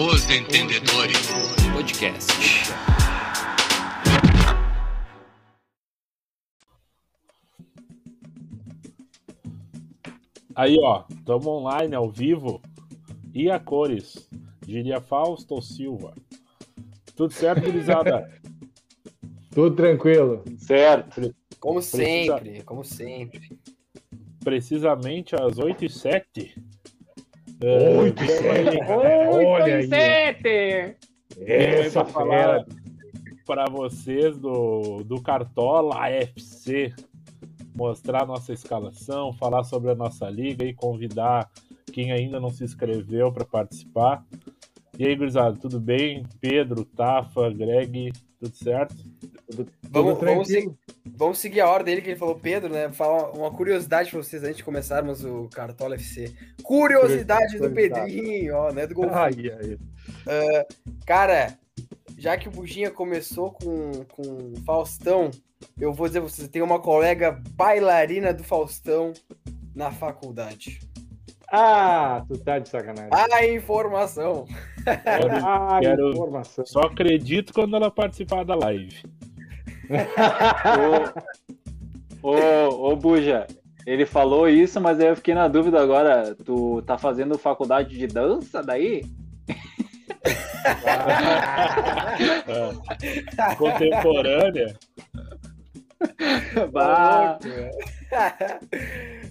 Os Entendedores Podcast. Aí, ó, estamos online ao vivo e a cores, diria Fausto Silva. Tudo certo, gurizada? Tudo tranquilo. Certo. Como Precisa... sempre, como sempre. Precisamente às 8 e 07 8 e é. 7. 8 e 7. Essa fera. Para vocês do, do Cartola AFC, mostrar nossa escalação, falar sobre a nossa liga e convidar quem ainda não se inscreveu para participar. E aí, gurizada, tudo bem? Pedro, Tafa, Greg, tudo certo? Tudo Vamos, vamos, tranquilo. se- vamos seguir a ordem dele que ele falou, Pedro, né? Falar uma curiosidade pra vocês antes de começarmos o Cartola FC. Curiosidade do Curiosidade. Pedrinho, ó, né? Do Golfinho. Ai, ai. Cara, já que o Buginha começou com, com Faustão, eu vou dizer pra vocês, tem uma colega bailarina do Faustão na faculdade. Ah, tu tá de sacanagem. A informação. Ah, quero- informação. Só acredito quando ela participar da live. Ô, ô, ô, Buja, ele falou isso, mas eu fiquei na dúvida agora. Tu tá fazendo faculdade de dança daí? É. Contemporânea. Bah.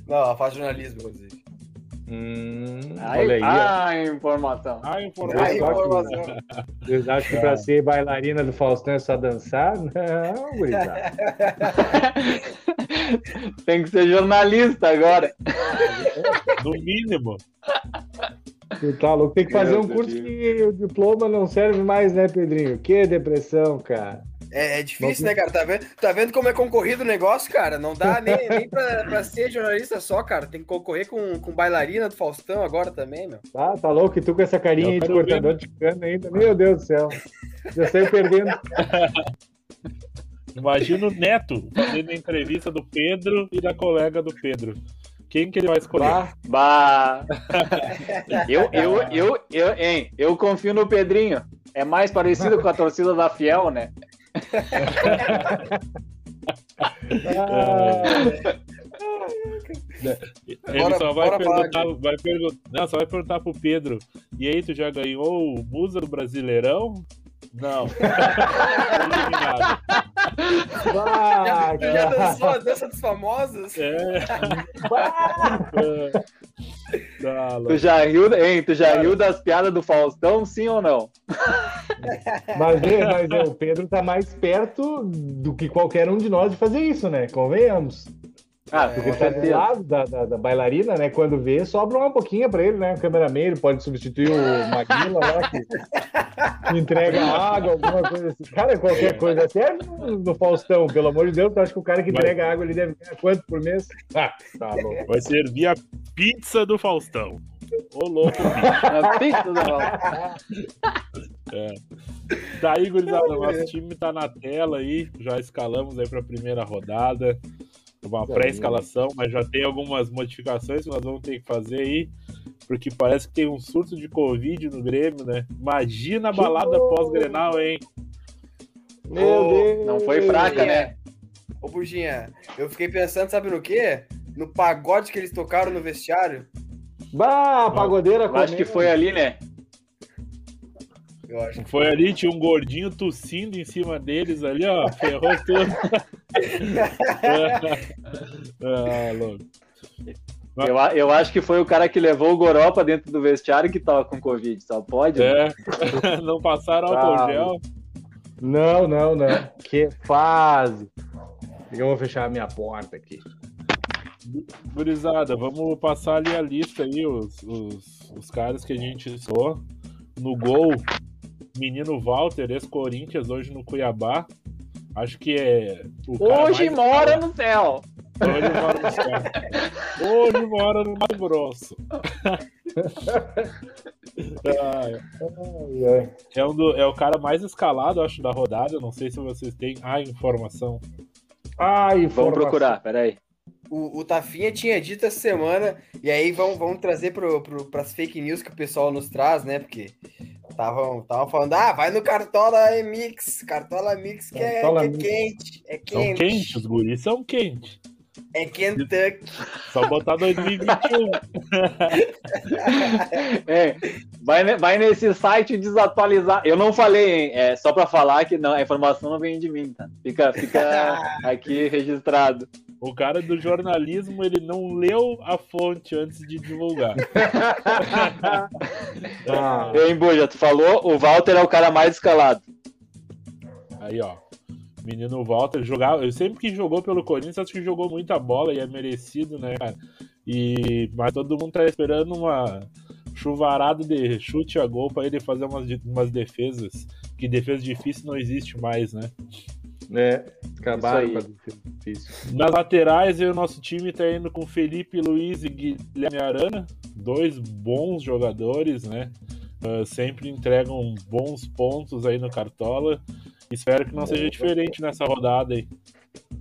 Não, ela faz jornalismo, inclusive. Hum, Ai, olha aí. ah, informação. A A informação. informação. Vocês acham que pra ser bailarina do Faustão é só dançar? Não, gurizada. Tem que ser jornalista agora. No mínimo. Tu tá louco. Tem que fazer Meu um curso Deus. que o diploma não serve mais, né, Pedrinho? Que depressão, cara. É, é difícil, Não- né, cara? Tá vendo, tá vendo como é concorrido o negócio, cara? Não dá nem, nem pra, pra ser jornalista só, cara. Tem que concorrer com, com bailarina do Faustão agora também, meu. Tá, tá louco? E tu com essa carinha aí de ver. cortador de cana ainda. Meu Deus do céu. Já saiu perdendo. Imagina o Neto fazendo a entrevista do Pedro e da colega do Pedro. Quem que ele vai escolher? Bah, Bah. Eu, eu, eu, eu, hein, eu confio no Pedrinho. É mais parecido com a torcida da Fiel, né? Ah, Ele Bora- só vai perguntar, vai perguntar, não, só vai perguntar pro Pedro. E aí, tu já ganhou o Musa do Brasileirão? Não. Bah, Já, tu já dançou a dança dos famosos? É. Tá. Tu já riu, hein, tu já riu das piadas do Faustão, sim ou não? Mas, é, mas é, o Pedro tá mais perto do que qualquer um de nós de fazer isso, né? Convenhamos. Ah, É, tá do lado da, da, da bailarina, né? Quando vê, sobra uma pouquinho pra ele, né? O cameraman, ele pode substituir o Maguila lá, que, entrega água, alguma coisa assim. Cara, qualquer coisa serve no, no Faustão, pelo amor de Deus. Tu acha que o cara que entrega água ele deve ganhar quanto por mês? Ah, tá louco. Vai servir a pizza do Faustão. Ô, louco. A pizza do Faustão. Tá aí, gurizada. Nosso time tá na tela aí. Já escalamos aí pra primeira rodada. Uma pré-escalação, mas já tem algumas modificações que nós vamos ter que fazer aí. Porque parece que tem um surto de Covid no Grêmio, né? Imagina a balada pós-grenal, hein? Meu Deus. Não foi fraca, né? Ô, Buginha, eu fiquei pensando, sabe no quê? No pagode que eles tocaram no vestiário. Bah, a pagodeira Eu acho que foi ali, né? Eu acho. Foi ali, tinha um gordinho tossindo em cima deles ali, ó. Ferrou tudo. ah, louco. Eu, eu acho que foi o cara que levou o Goró pra dentro do vestiário que tava com Covid. Só pode? né? É. Não passaram álcool gel. Não, não, não. Que fase. Eu vou fechar a minha porta aqui. Gurizada, vamos passar ali a lista aí, os, os, os caras que a gente sou. No gol, menino Walter, ex-Corinthians, hoje no Cuiabá. Acho que é. Hoje mora no céu. Hoje mora no céu. Hoje mora no Mato Grosso. Ah, Ai, ai. é, um do- é o cara mais escalado, acho, da rodada. Não sei se vocês têm a informação. Ai, Vamos procurar, peraí. o, o Tafinha tinha dito essa semana, e aí vamos, vamos trazer para as fake news que o pessoal nos traz, né? Porque estavam falando, ah, vai no Cartola Mix, Cartola Mix que, é, que é quente, é quente. São quentes, os guris são quentes. É Kentucky. Só botar 2021. é, vai, vai nesse site desatualizar. Eu não falei, hein? É só para falar que não, a informação não vem de mim, tá? Fica, fica aqui registrado. O cara do jornalismo, ele não leu a fonte antes de divulgar. ah. Hein, Buja, tu falou, o Walter é o cara mais escalado. Aí, ó menino Walter jogava, eu sempre que jogou pelo Corinthians, acho que jogou muita bola e é merecido, né, cara? E, mas todo mundo tá esperando uma chuvarada de chute a gol para ele fazer umas, umas defesas, que defesa difícil não existe mais, né? É, acabaram com a defesa difícil. Nas laterais, o nosso time tá indo com Felipe Luiz e Guilherme Arana, dois bons jogadores, né? Uh, sempre entregam bons pontos aí no Cartola. Espero que não seja diferente nessa rodada aí.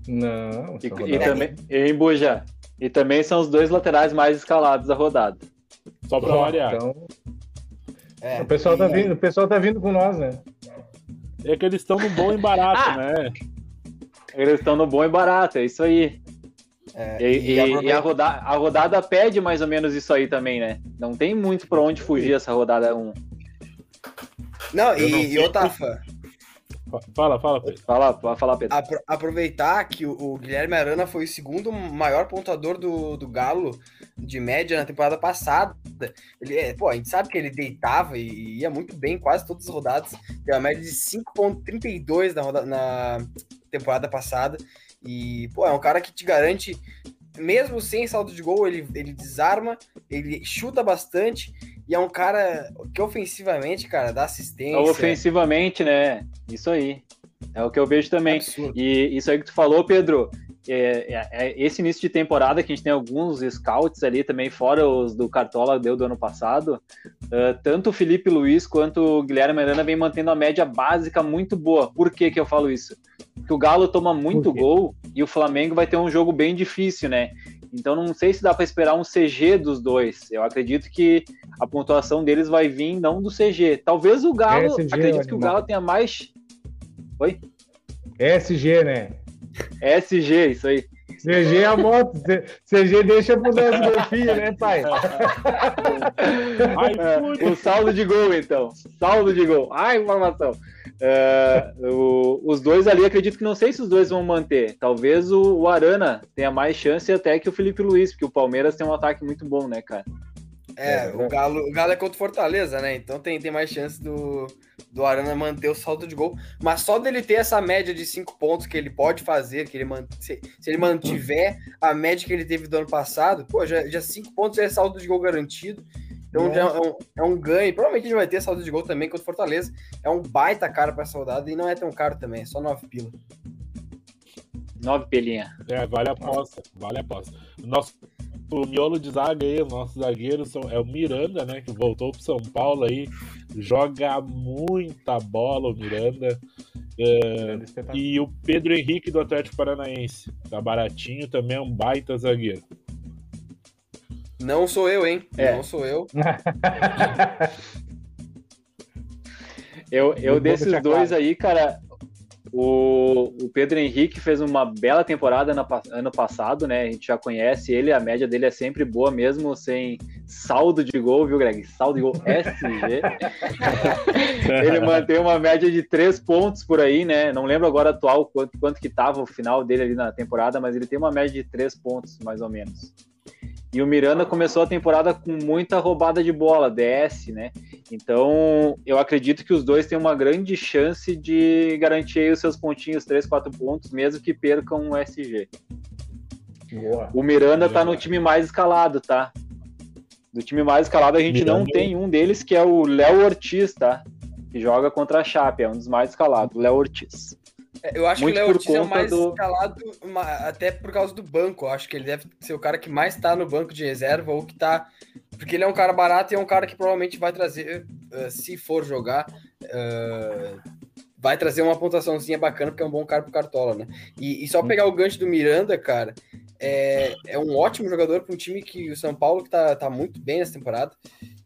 Não. E, rodada... e também, em Buja, e também são os dois laterais mais escalados da rodada. Só para variar. Então... É, o, pessoal tá vindo, o pessoal tá vindo com nós, né? É que eles estão no bom e barato, ah, né? Eles estão no bom e barato, é isso aí. É, e, e, e, a, rodada, a rodada pede mais ou menos isso aí também, né? Não tem muito para onde fugir essa rodada 1. Não, e, não e Fala, fala, Pedro. Fala, fala, Pedro. Apro aproveitar que o, o, Guilherme Arana foi o segundo maior pontuador do, do Galo de média na temporada passada. Ele, é, pô, a gente sabe que ele deitava e ia muito bem quase todas as rodadas. Tem uma média de 5,32 na, na temporada passada. E, pô, é um cara que te garante, mesmo sem saldo de gol, ele, ele desarma, ele chuta bastante e é um cara que ofensivamente, cara, dá assistência. Ofensivamente, né? Isso aí. É o que eu vejo também. e isso aí que tu falou, Pedro, é, é, é, esse início de temporada que a gente tem alguns scouts ali também, fora os do Cartola deu do ano passado, uh, tanto o Felipe Luiz quanto o Guilherme Arana vem mantendo a média básica muito boa. Por que que eu falo isso? Porque o Galo toma muito gol e o Flamengo vai ter um jogo bem difícil, né? Então não sei se dá para esperar um CG dos dois. Eu acredito que a pontuação deles vai vir não do CG. Talvez o Galo, acredito que o Galo tenha mais. Oi? SG, né? SG, isso aí. CG é a moto. CG deixa pro nosso golfinho, né, pai? Ai, o saldo de gol, então. Saldo de gol. Ai, informação. É, o, os dois ali, acredito que não sei se os dois vão manter. Talvez o, o, Arana tenha mais chance até que o Felipe Luiz, porque o Palmeiras tem um ataque muito bom, né, cara? É, o Galo, o Galo é contra o Fortaleza, né? Então tem, tem mais chance do, do Arana manter o saldo de gol. Mas só dele ter essa média de cinco pontos que ele pode fazer, que ele man, se, se, ele mantiver a média que ele teve do ano passado, pô, já, já cinco pontos é saldo de gol garantido. Então é. é, um, é um ganho. Provavelmente ele vai ter saldo de gol também contra o Fortaleza. É um baita caro para essa rodada e não é tão caro também, é só 9 pila. 9 pelinha. É, vale a aposta, vale a aposta. Nosso o miolo de zaga aí, o nosso zagueiro é o Miranda, né? Que voltou pro São Paulo aí. Joga muita bola o Miranda. É, e o Pedro Henrique do Atlético Paranaense. Tá baratinho, também é um baita zagueiro. Não sou eu, hein? É. Não sou eu. eu, eu desses dois aí, cara, o, o, Pedro Henrique fez uma bela temporada no, ano passado, né? A gente já conhece ele, a média dele é sempre boa, mesmo sem saldo de gol, viu, Greg? Saldo de gol SG. ele mantém uma média de três pontos por aí, né? Não lembro agora atual quanto, quanto que tava o final dele ali na temporada, mas ele tem uma média de três pontos, mais ou menos. E o Miranda começou a temporada com muita roubada de bola, DS, né? Então, eu acredito que os dois têm uma grande chance de garantir os seus pontinhos, 3, 4 pontos, mesmo que percam o SG. Boa. O Miranda tá no time mais escalado, tá? Do time mais escalado, a gente Miranda. não tem um deles, que é o Léo Ortiz, tá? Que joga contra a Chape, é um dos mais escalados, Léo Ortiz. É, eu acho Muito que o Léo Ortiz é o mais do... escalado, até por causa do banco. Eu acho que ele deve ser o cara que mais tá no banco de reserva ou que tá. Porque ele é um cara barato e é um cara que provavelmente vai trazer, uh, se for jogar, uh, vai trazer uma pontuaçãozinha bacana, porque é um bom cara pro Cartola, né? E, e só pegar o gancho do Miranda, cara, é, é um ótimo jogador para um time que o São Paulo que tá, tá muito bem nessa temporada.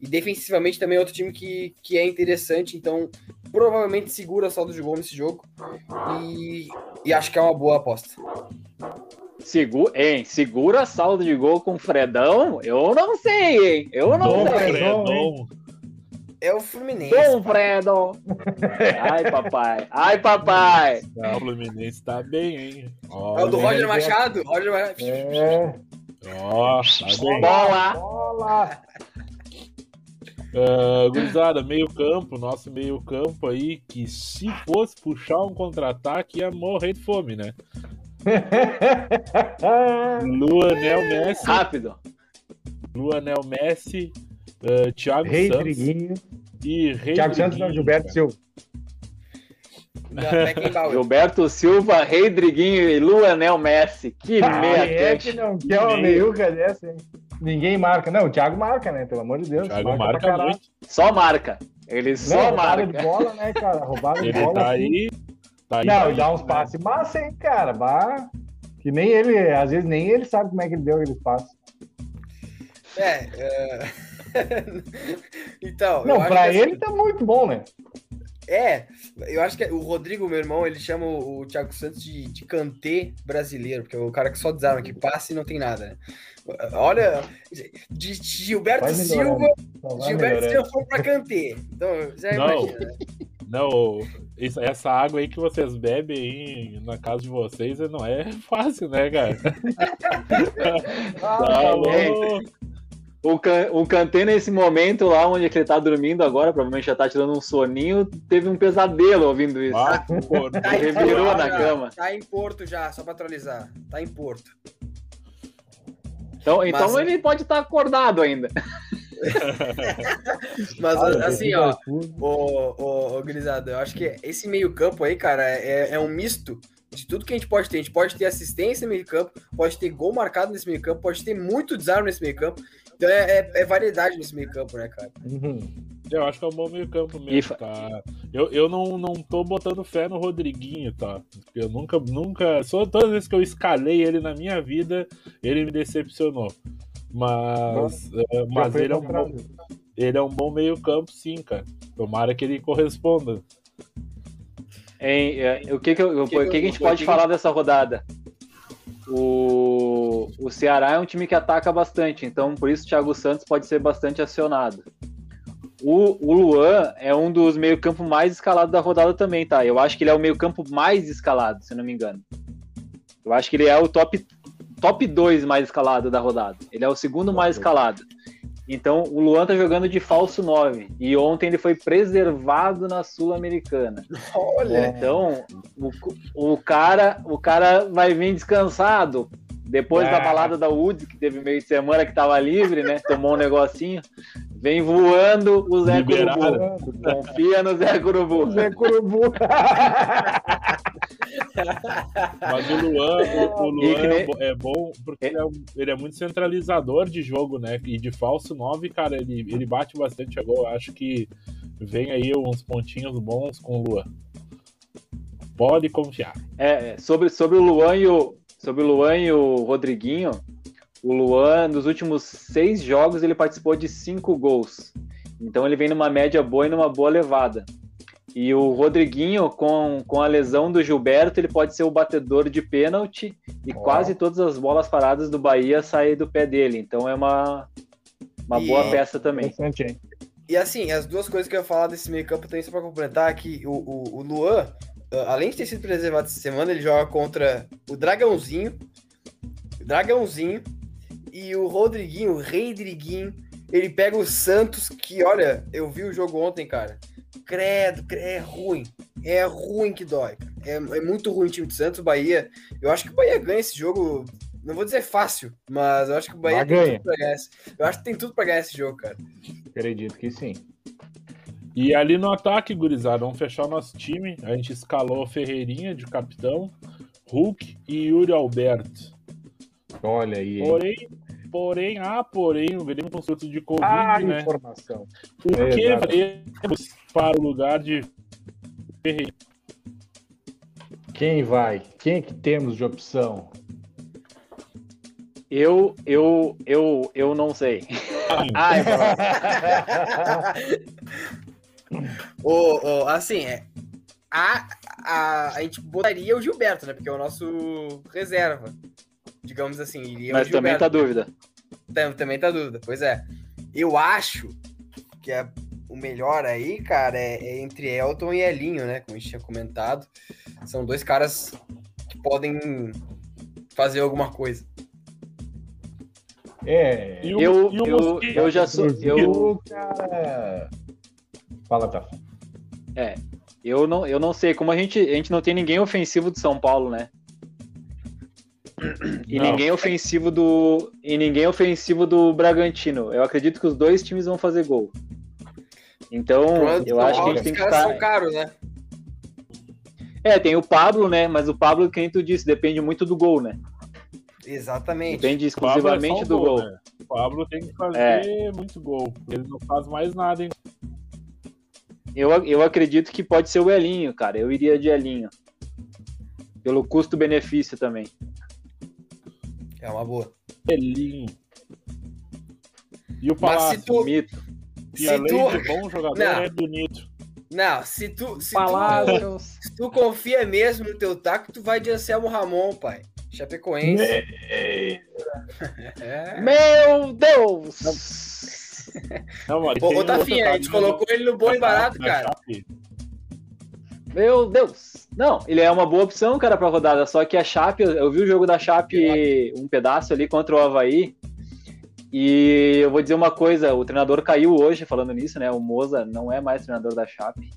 E defensivamente também é outro time que, que é interessante, então provavelmente segura a saldo de gol nesse jogo. E, e acho que é uma boa aposta. Segura, hein? Segura saldo de gol com o Fredão? Eu não sei, hein? Eu não Dom sei. Fredão. É o Fluminense. Dom Fredon! Ai, papai. Ai, papai. O Fluminense tá bem, hein? É o do Olha, Roger Machado. Roger Machado. É, tá. Bola! bola. Ah, gurizada, meio campo, nosso meio campo aí, que se fosse puxar um contra-ataque ia morrer de fome, né? Luanel Messi, Rápido. Luanel Messi, ah, Thiago Rei Santos Triguinho. e Rei Thiago Santos não, Triguinho, Gilberto cara. Silva. Da Beckenbauer. Gilberto Silva, Rodriguinho e Luanel Messi. Que Ah, meia é que não quer uma meiuca dessa, hein? Ninguém marca. Não, o Thiago marca, né? Pelo amor de Deus. Thiago pra marca caralho. muito. Só marca. Ele Não, só roubada de marca. bola, né, cara? Roubada de Ele bola. tá assim. aí. Tá aí Não, tá e dá aí, uns né? passes massa, hein, cara? Bah, que nem ele, às vezes nem ele sabe como é que ele deu aqueles passes. É. é... então. eu Não, acho pra que assim- ele tá muito bom, né? É, eu acho que o Rodrigo, meu irmão, ele chama o, o Thiago Santos de, de cantê brasileiro, porque é o cara que só desarma, que passa e não tem nada. né? Olha, de Gilberto. Silva, Gilberto. Silva foi pra cantê. Então, já Não. imagina. né? Não, isso- essa água aí que vocês bebem aí na casa de vocês não é fácil, né, cara? Ah, Tá tá louco. O, can, o Kanté, nesse momento lá onde ele tá dormindo agora, provavelmente já tá tirando um soninho, teve um pesadelo ouvindo isso. Ah, Tá em Revirou Porto na já, cama. Tá em Porto já, só pra atualizar. Tá em Porto. Então, então Mas- ele pode estar acordado ainda. Mas Ah, assim, ó, ô, ô, Grisado, eu acho que esse meio-campo aí, cara, é, é um misto de tudo que a gente pode ter. A gente pode ter assistência no meio-campo, pode ter gol marcado nesse meio-campo, pode ter muito desarme nesse meio-campo. Então é, é- é variedade nesse meio-campo, né, cara? Uhum. Eu acho que é um bom meio campo E mesmo, tá? Eu, eu não, não tô botando fé no Rodriguinho, tá? Eu nunca, nunca. Só todas as vezes que eu escalei ele na minha vida, ele me decepcionou. Mas, é, Já mas ele, é um bom, ele é um bom meio campo, sim, cara. Tomara que ele corresponda. Hein, é, o que, que, eu- o que, que a gente pode falar dessa rodada? O, o Ceará é um time que ataca bastante, então por isso o Thiago Santos pode ser bastante acionado. O, o Luan é um dos meio-campo mais escalados da rodada também, tá? Eu acho que ele é o meio-campo mais escalado, se não me engano. Eu acho que ele é o top top 2 mais escalado da rodada. Ele é o segundo mais escalado. Então o Luan tá jogando de falso 9 e ontem ele foi preservado na Sul-Americana. Olha, Então, o, o, cara, o cara vai vir descansado. Depois da Ah. balada da UD, que teve meio de semana que tava livre, né? Tomou um negocinho. Vem voando o Zé Liberaram. Curubu. Confia no Zé Curubu. Zé Curubu. Mas o Luan, o, o E Luan é, nem- é bom porque ele é, ele é muito centralizador de jogo, né? E de falso 9, cara, ele, ele bate bastante a gol. Acho que vem aí uns pontinhos bons com o Luan. Pode confiar. É, sobre, sobre o Luan e o sobre o Luan e o Rodriguinho, o Luan nos últimos seis jogos ele participou de cinco gols. Então ele vem numa média boa e numa boa levada. E o Rodriguinho, com, com a lesão do Gilberto, ele pode ser o batedor de pênalti e Ó. quase todas as bolas paradas do Bahia saem do pé dele. Então é uma, uma E- boa peça também. E assim, as duas coisas que eu ia falar desse meio campo também só pra complementar que o, o, o Luan, ah, além de ter sido preservado essa semana, ele joga contra o Dragãozinho, o Dragãozinho e o Rodriguinho, o Rei Driguinho. Ele pega o Santos, que olha, eu vi o jogo ontem, cara. Credo, cre- é ruim. É ruim que dói. É, é muito ruim o time de Santos, o Bahia. Eu acho que o Bahia ganha esse jogo. Não vou dizer fácil, mas eu acho que o Bahia Mas tem ganha. tudo pra ganhar. esse- Eu acho que tem tudo pra ganhar esse jogo, cara. Acredito que sim. E ali no ataque, gurizada, vamos fechar o nosso time. A gente escalou Ferreirinha de capitão, Hulk e Yuri Alberto. Olha aí. Porém, porém, ah, porém, o Grêmio com surto de Covid, Ah, né? informação. O que Exato. faremos para o lugar de Ferreirinha? Quem vai? Quem é que temos de opção? Eu, eu, eu, eu não sei. Ai, o, o, assim, é, a, a, a gente botaria o Gilberto, né? Porque é o nosso reserva. Digamos assim. Iria Mas também tá dúvida. Também, também tá dúvida, pois é. Eu acho que é o melhor aí, cara, é, é, entre Elton e Elinho, né? Como a gente tinha comentado. São dois caras que podem fazer alguma coisa. É. eu, eu, eu, eu já sou. Eu... Cara... Fala, tá. É. Eu não, eu não sei. Como a gente, a gente não tem ninguém ofensivo de São Paulo, né? E não. ninguém ofensivo do. E ninguém ofensivo do Bragantino. Eu acredito que os dois times vão fazer gol. Então, Pronto, eu acho que a gente tem que estar. São caros, né? É, tem o Pablo, né? Mas o Pablo, quem tu disse, depende muito do gol, né? Exatamente. Depende exclusivamente é do gol. gol. Né? O Pablo tem que fazer é. muito gol. Ele não faz mais nada, hein? Eu, eu acredito que pode ser o Elinho, cara. Eu iria de Elinho. Pelo custo-benefício também. É uma boa. Elinho. E o Palácio, tu... mito. E se além tu... de bom jogador, não. é bonito. Não, se tu, se tu, se tu confia mesmo no teu taco, tu vai de Anselmo Ramon, pai. Chapecoense. é. Meu Deus! Não, Ô, Tafinha, a gente colocou ele no bom e barato, cara. Meu Deus! Não, ele é uma boa opção, cara, pra rodada. Só que a Chape, eu vi o jogo da Chape um pedaço ali contra o Havaí. E eu vou dizer uma coisa: o treinador caiu hoje, falando nisso, né? O Moza não é mais treinador da Chape.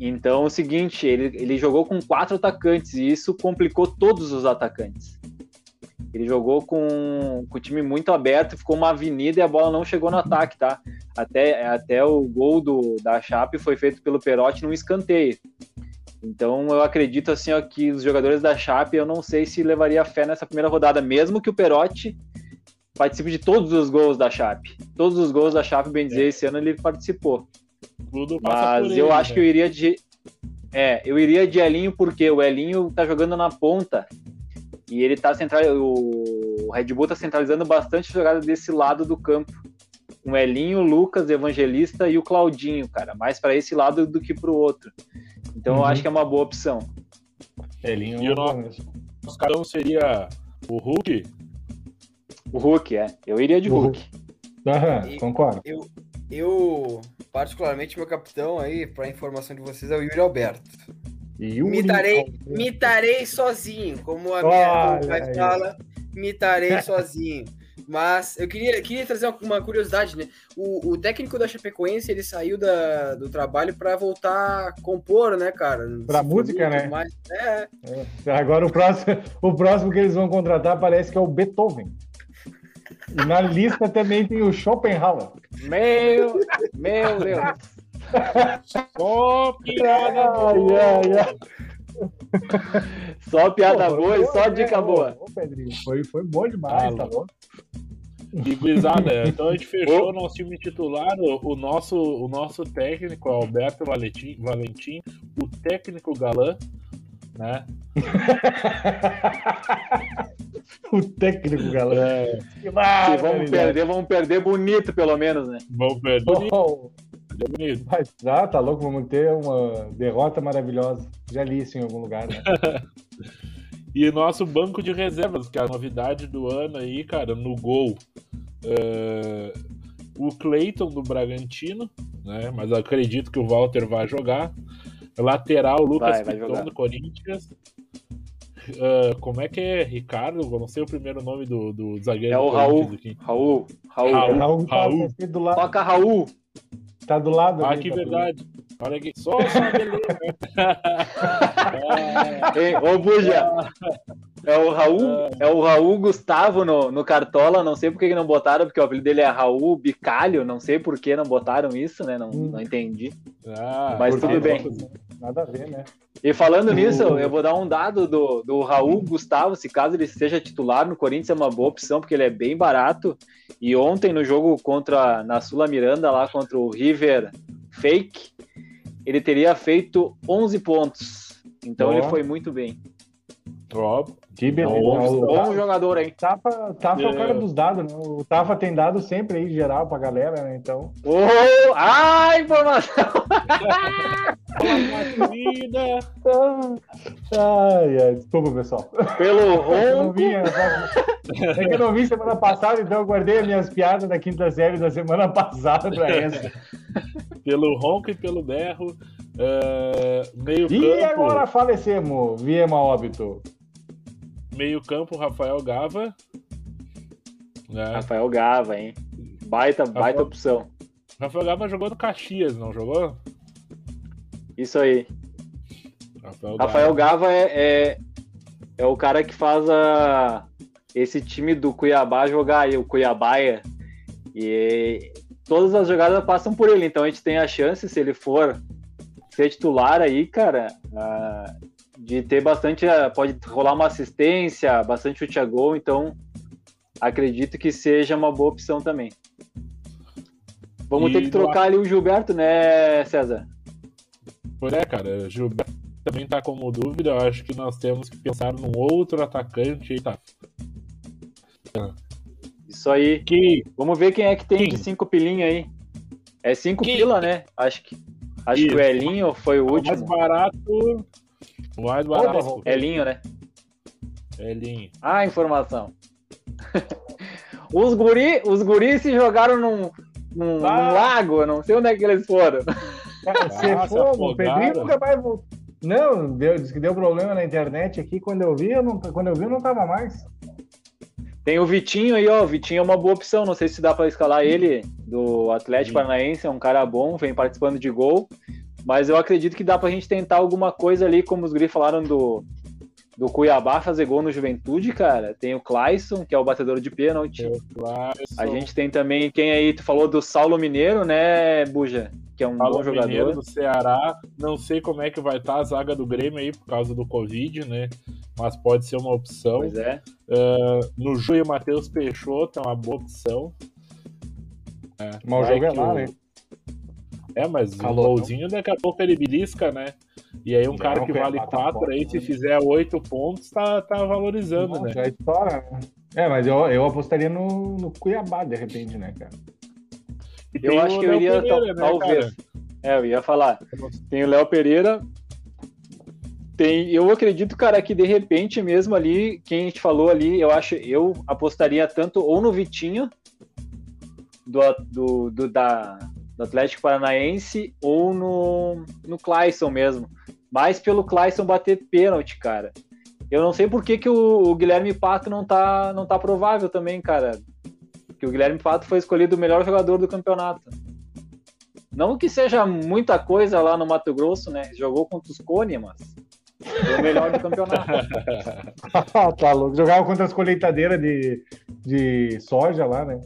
Então, é o seguinte, ele, ele jogou com quatro atacantes e isso complicou todos os atacantes. Ele jogou com, com o time muito aberto, ficou uma avenida e a bola não chegou no ataque, tá? Até, até o gol do, da Chape foi feito pelo Perotti num escanteio. Então eu acredito assim ó, que os jogadores da Chape, eu não sei se levaria fé nessa primeira rodada, mesmo que o Perotti participe de todos os gols da Chape. Todos os gols da Chape, bem dizer, é. esse ano ele participou. Tudo Mas eu acho né? que eu iria de. É, eu iria de Elinho porque o Elinho tá jogando na ponta e ele tá central. O Red Bull tá centralizando bastante a jogada desse lado do campo. Com o Elinho, o Lucas, Evangelista e o Claudinho, cara. Mais para esse lado do que pro outro. Então uhum. eu acho que é uma boa opção. Elinho e o nosso, nosso seria o Hulk? O Hulk, é. Eu iria de Hulk. Aham, concordo. Eu, eu, particularmente, meu capitão aí, para informação de vocês, é o Yuri Alberto. Yuri mitarei, Alberto. mitarei sozinho, como a minha pai fala, mitarei sozinho. Mas eu queria, queria trazer uma curiosidade, né? O, o técnico da Chapecoense, ele saiu da, do trabalho para voltar a compor, né, cara? Pra música, né? Mais. É. é. Agora o próximo, o próximo que eles vão contratar parece que é o Beethoven. E na lista também tem o Schopenhauer. Meu, meu Deus. Só piada boa. Ai, ai, Só piada Pô, boa e só dica boa. Ô, Pedrinho, foi, foi bom demais, tá bom? E gurizada, então a gente fechou o nosso time titular, o, o, nosso, o nosso técnico, Alberto Valentim, Valentim, o técnico galã, né? o técnico, galera. É. Que vamos perder, vamos perder bonito, pelo menos, né? Vamos perder bonito. Oh, bonito. Mas, ah, tá louco, vamos ter uma derrota maravilhosa. Já li isso em algum lugar, né? e nosso banco de reservas, que é a novidade do ano aí, cara, no gol. Uh, o Cleiton do Bragantino, né? Mas acredito que o Walter vai jogar. Lateral, Lucas vai, vai do Corinthians. Uh, como é que é Ricardo? Eu não sei o primeiro nome do, do zagueiro. É o Raul. Raul. Raul. Raul. Raul. Raul. Tá do lado. Toca Raul. Tá do lado. Ah, ali, que tá verdade. Olha aqui. Só, só beleza. Ei, ô, Buja. É o Raul, é o Raul Gustavo no, no Cartola, não sei por que não botaram, porque o apelido dele é Raul Bicalho, não sei por que não botaram isso, né? Não, hum. não entendi. Ah, Mas tudo bem. Nada a ver, né? E falando nisso, eu vou dar um dado do, do Raul Gustavo, se caso ele seja titular no Corinthians, é uma boa opção, porque ele é bem barato. E ontem, no jogo contra na Sula Miranda, lá contra o River Fake, ele teria feito 11 pontos. Então ele foi muito bem. Ó, Que beleza. Bom, O bom Tafa- jogador, hein? Tafa, Tafa é o É. cara dos dados, né? O Tafa tem dado sempre aí, geral, pra galera, né? Então. Oh, ah, informação! vida. Ai, ai, desculpa, pessoal. Pelo vi, é que eu não vi semana passada, então eu guardei as minhas piadas da quinta série da semana passada pra essa. Pelo ronco e pelo berro. ah, meio E campo. agora falecemos, viemos a óbito. Meio campo, Rafael Gava. Né? Rafael Gava, hein? Baita, baita Rafael- opção. Rafael Gava jogou no Caxias, não jogou? Isso aí. Rafael, Rafael Gava é, é, é o cara que faz a, esse time do Cuiabá jogar aí, o Cuiabaia. E todas as jogadas passam por ele, então a gente tem a chance, se ele for ser titular aí, cara, ah, de ter bastante. ah, Pode rolar uma assistência, bastante chute a gol, então acredito que seja uma boa opção também. Vamos E ter que trocar ali o Gilberto, né, César? Pois é, cara. Gilberto também tá como dúvida. Eu acho que nós temos que pensar num outro atacante aí, tá? Isso aí. Que Vamos ver quem é que tem Quem? de cinco pilinha aí. É cinco Quem? pila, né? Acho que acho que o. Elinho foi o último. barato. O mais barato. Opa, Elinho, né? Elinho. Ah, informação. os guri, os guri se jogaram num, num, Ah. num lago, não sei onde é que eles foram. Cara, se Ah, se for, o. Pedrinho nunca vai voltar. Não, deu, disse que deu problema na internet aqui. Quando eu vi, eu não, quando eu vi, eu não tava mais. Tem o Vitinho aí, ó. O Vitinho é uma boa opção. Não sei se dá pra escalar ele do Atlético Sim. Paranaense. É um cara bom, vem participando de gol. Mas eu acredito que dá pra gente tentar alguma coisa ali, como os guri falaram do, do Cuiabá fazer gol no Juventude, cara. Tem o Clayson, que é o batedor de pênalti. A gente tem também quem aí, tu falou do Saulo Mineiro, né, Buja? Que é um Paulo bom jogador. Mineiro do Ceará. Não sei como é que vai estar a zaga do Grêmio aí por causa do Covid, né? Mas pode ser uma opção. Pois é. Ah, no Júlio Matheus Peixoto é uma boa opção. É, vai jogo é lá, o- né? É, mas Calor, o golzinho daqui a pouco ele belisca, né? E aí um Não, cara que vale tá 4 forte, aí, se né? fizer 8 pontos, tá, tá valorizando, Não, né? Já estoura, né? É, mas eu, eu apostaria no, no Cuiabá, de repente, né, cara? Eu acho que eu Léo iria Pereira, tal- né, talvez. cara? É, eu ia falar. Tem o Léo Pereira. Tem, eu acredito, cara, que de repente mesmo ali, quem a gente falou ali, eu acho, eu apostaria tanto ou no Vitinho do, do, do- da, do Atlético Paranaense ou no, no Clayson mesmo. Mais pelo Clayson bater pênalti, cara. Eu não sei por que, que o, o Guilherme Pato não tá, não tá provável também, cara. Que o Guilherme Pato foi escolhido o melhor jogador do campeonato. Não que seja muita coisa lá no Mato Grosso, né? Jogou contra os Cone, mas foi o melhor do campeonato. tá louco. Jogava contra as colheitadeiras de, de soja lá, né?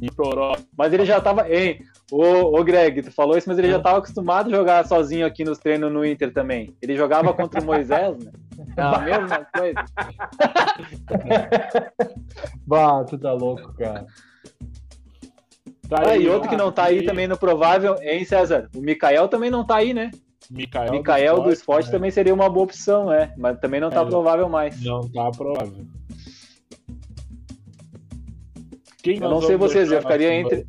E Toró. Mas ele já tava. Hein, ô, ô Greg, tu falou isso, mas ele já tava acostumado a jogar sozinho aqui nos treinos no Inter também. Ele jogava contra o Moisés, né? É a mesma coisa. Bah, tu tá louco, cara. Tá Ah, e ó, outro que não tá aí e também no provável, hein, César? O Mikael também não tá aí, né? Mikael, Mikael do esporte né? também seria uma boa opção, né? Mas também não tá É. provável mais. Não tá provável. Quem Eu não sei vocês, eu deixar ficaria entre.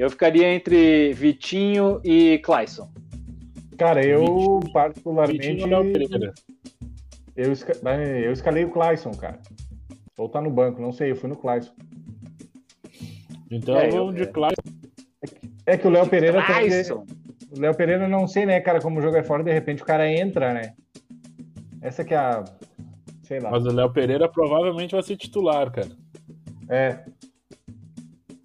Eu ficaria entre Vitinho e Clayson. Cara, eu Vitinho- particularmente. Vitinho Léo Pereira? Eu, esca- né, eu escalei o Clayson, cara. Ou tá no banco, não sei, eu fui no Clayson. Então É, eu- de Clayson. É que o Léo Pereira. também- Clayson! O Léo Pereira, não sei, né, cara, como o jogo é fora, de repente o cara entra, né? Essa que é a. Sei lá. Mas o Léo Pereira provavelmente vai ser titular, cara. É.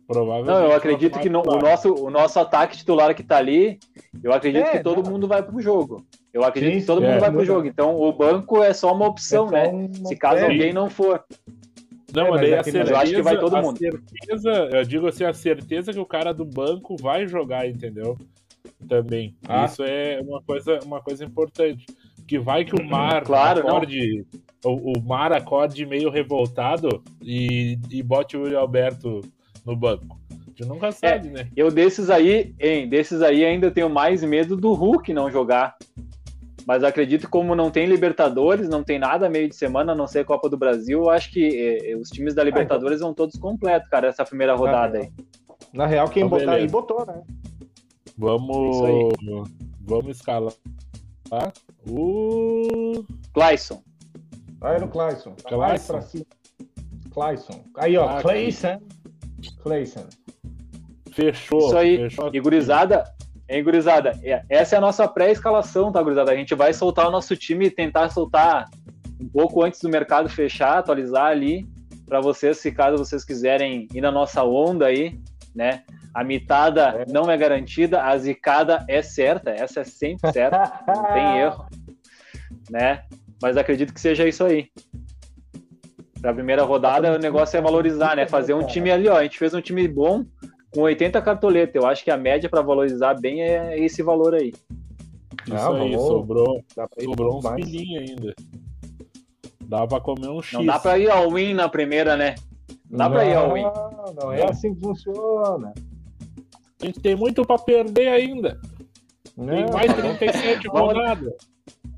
Provavelmente. Não, eu acredito ser que no- o, nosso, o nosso ataque titular que tá ali, eu acredito É, que todo não. mundo vai pro jogo. Eu acredito Sim, que todo sim, mundo é. vai pro jogo. Então o banco é só uma opção, É só né? uma- Se caso é, alguém não for. Não, É, mas mas daí a aqui- certeza, eu acho que vai todo mundo. certeza, eu digo assim, a certeza que o cara do banco vai jogar, entendeu? Também. Ah. Isso é uma coisa, uma coisa importante. Que vai que o Mar Claro, não. acorde, o, o Mar acorde meio revoltado e, e bote o William Alberto no banco. A gente nunca sabe, né? Eu desses aí, hein, desses aí ainda tenho mais medo do Hulk não jogar. Mas acredito que como não tem Libertadores, não tem nada meio de semana, a não ser Copa do Brasil, eu acho que eh, os times da Libertadores vão todos completos, cara, essa primeira rodada aí. Na real, quem Então, botar aí botou, né? Vamos. Isso Vamos escalar o. Clayson. Vai no Clayson. Tá Clayson. pra cima. Clayson. Aí, ó, Ah. Clayson. Clayson. Fechou. Isso aí. Fechou. E gurizada, hein, gurizada, é- essa é a nossa pré-escalação, tá, gurizada? A gente vai soltar o nosso time e tentar soltar um pouco antes do mercado fechar, atualizar ali, para vocês, se caso vocês quiserem ir na nossa onda aí, né? A mitada não é garantida, a zicada é certa, essa é sempre certa, não tem erro, né? Mas acredito que seja isso aí. Pra primeira rodada, o negócio é valorizar, né? Fazer um time ali, ó. A gente fez um time bom com 80 cartoletas. Eu acho que a média para valorizar bem é esse valor aí. Isso Não, aí, vamos- sobrou, sobrou uns mais. pilinhos ainda. Dá pra comer um X. Não dá pra ir ao win na primeira, né? Não dá pra ir ao win. Não, não é assim que funciona. A gente tem muito pra perder ainda. Tem Não. mais 37 Vamos- rodadas.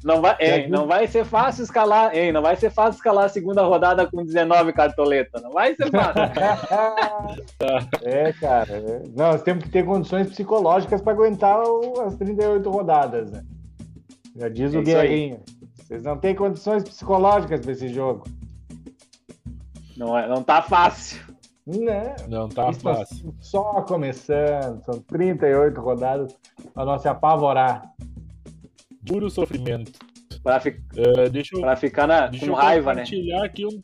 Não vai, É, hein, não vai ser fácil escalar, hein? Não vai ser fácil escalar a segunda rodada com 19 cartoletas. Não vai ser fácil. é, cara. é. Não, nós temos que ter condições psicológicas para aguentar o- as 38 rodadas, né? Já diz É o. Guerrinho. Vocês não têm condições psicológicas para esse jogo. Não, é- não tá fácil. Né? Não tá Isso tá fácil. só começando. São 38 rodadas para nós se apavorar. Puro sofrimento. Pra, fi- Eh, deixa eu, pra ficar na, deixa com eu raiva, né? compartilhar aqui um.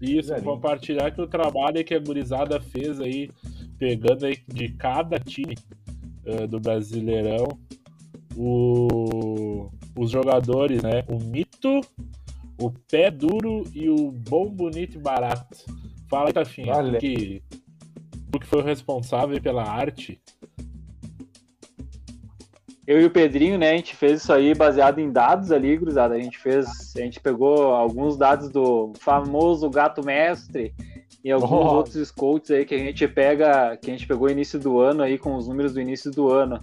Isso, compartilhar aqui o trabalho que a gurizada fez aí, pegando aí de cada time eh, do Brasileirão o- os jogadores, né? O mito, o pé duro e o bom, bonito e barato. Fala aí, Tafinha, tu que, que foi o responsável pela arte. Eu e o Pedrinho, né, a gente fez isso aí baseado em dados ali, cruzada. A gente fez, a gente pegou alguns dados do famoso gato mestre e alguns Oh. outros scouts aí que a gente pega, que a gente pegou início do ano aí com os números do início do ano.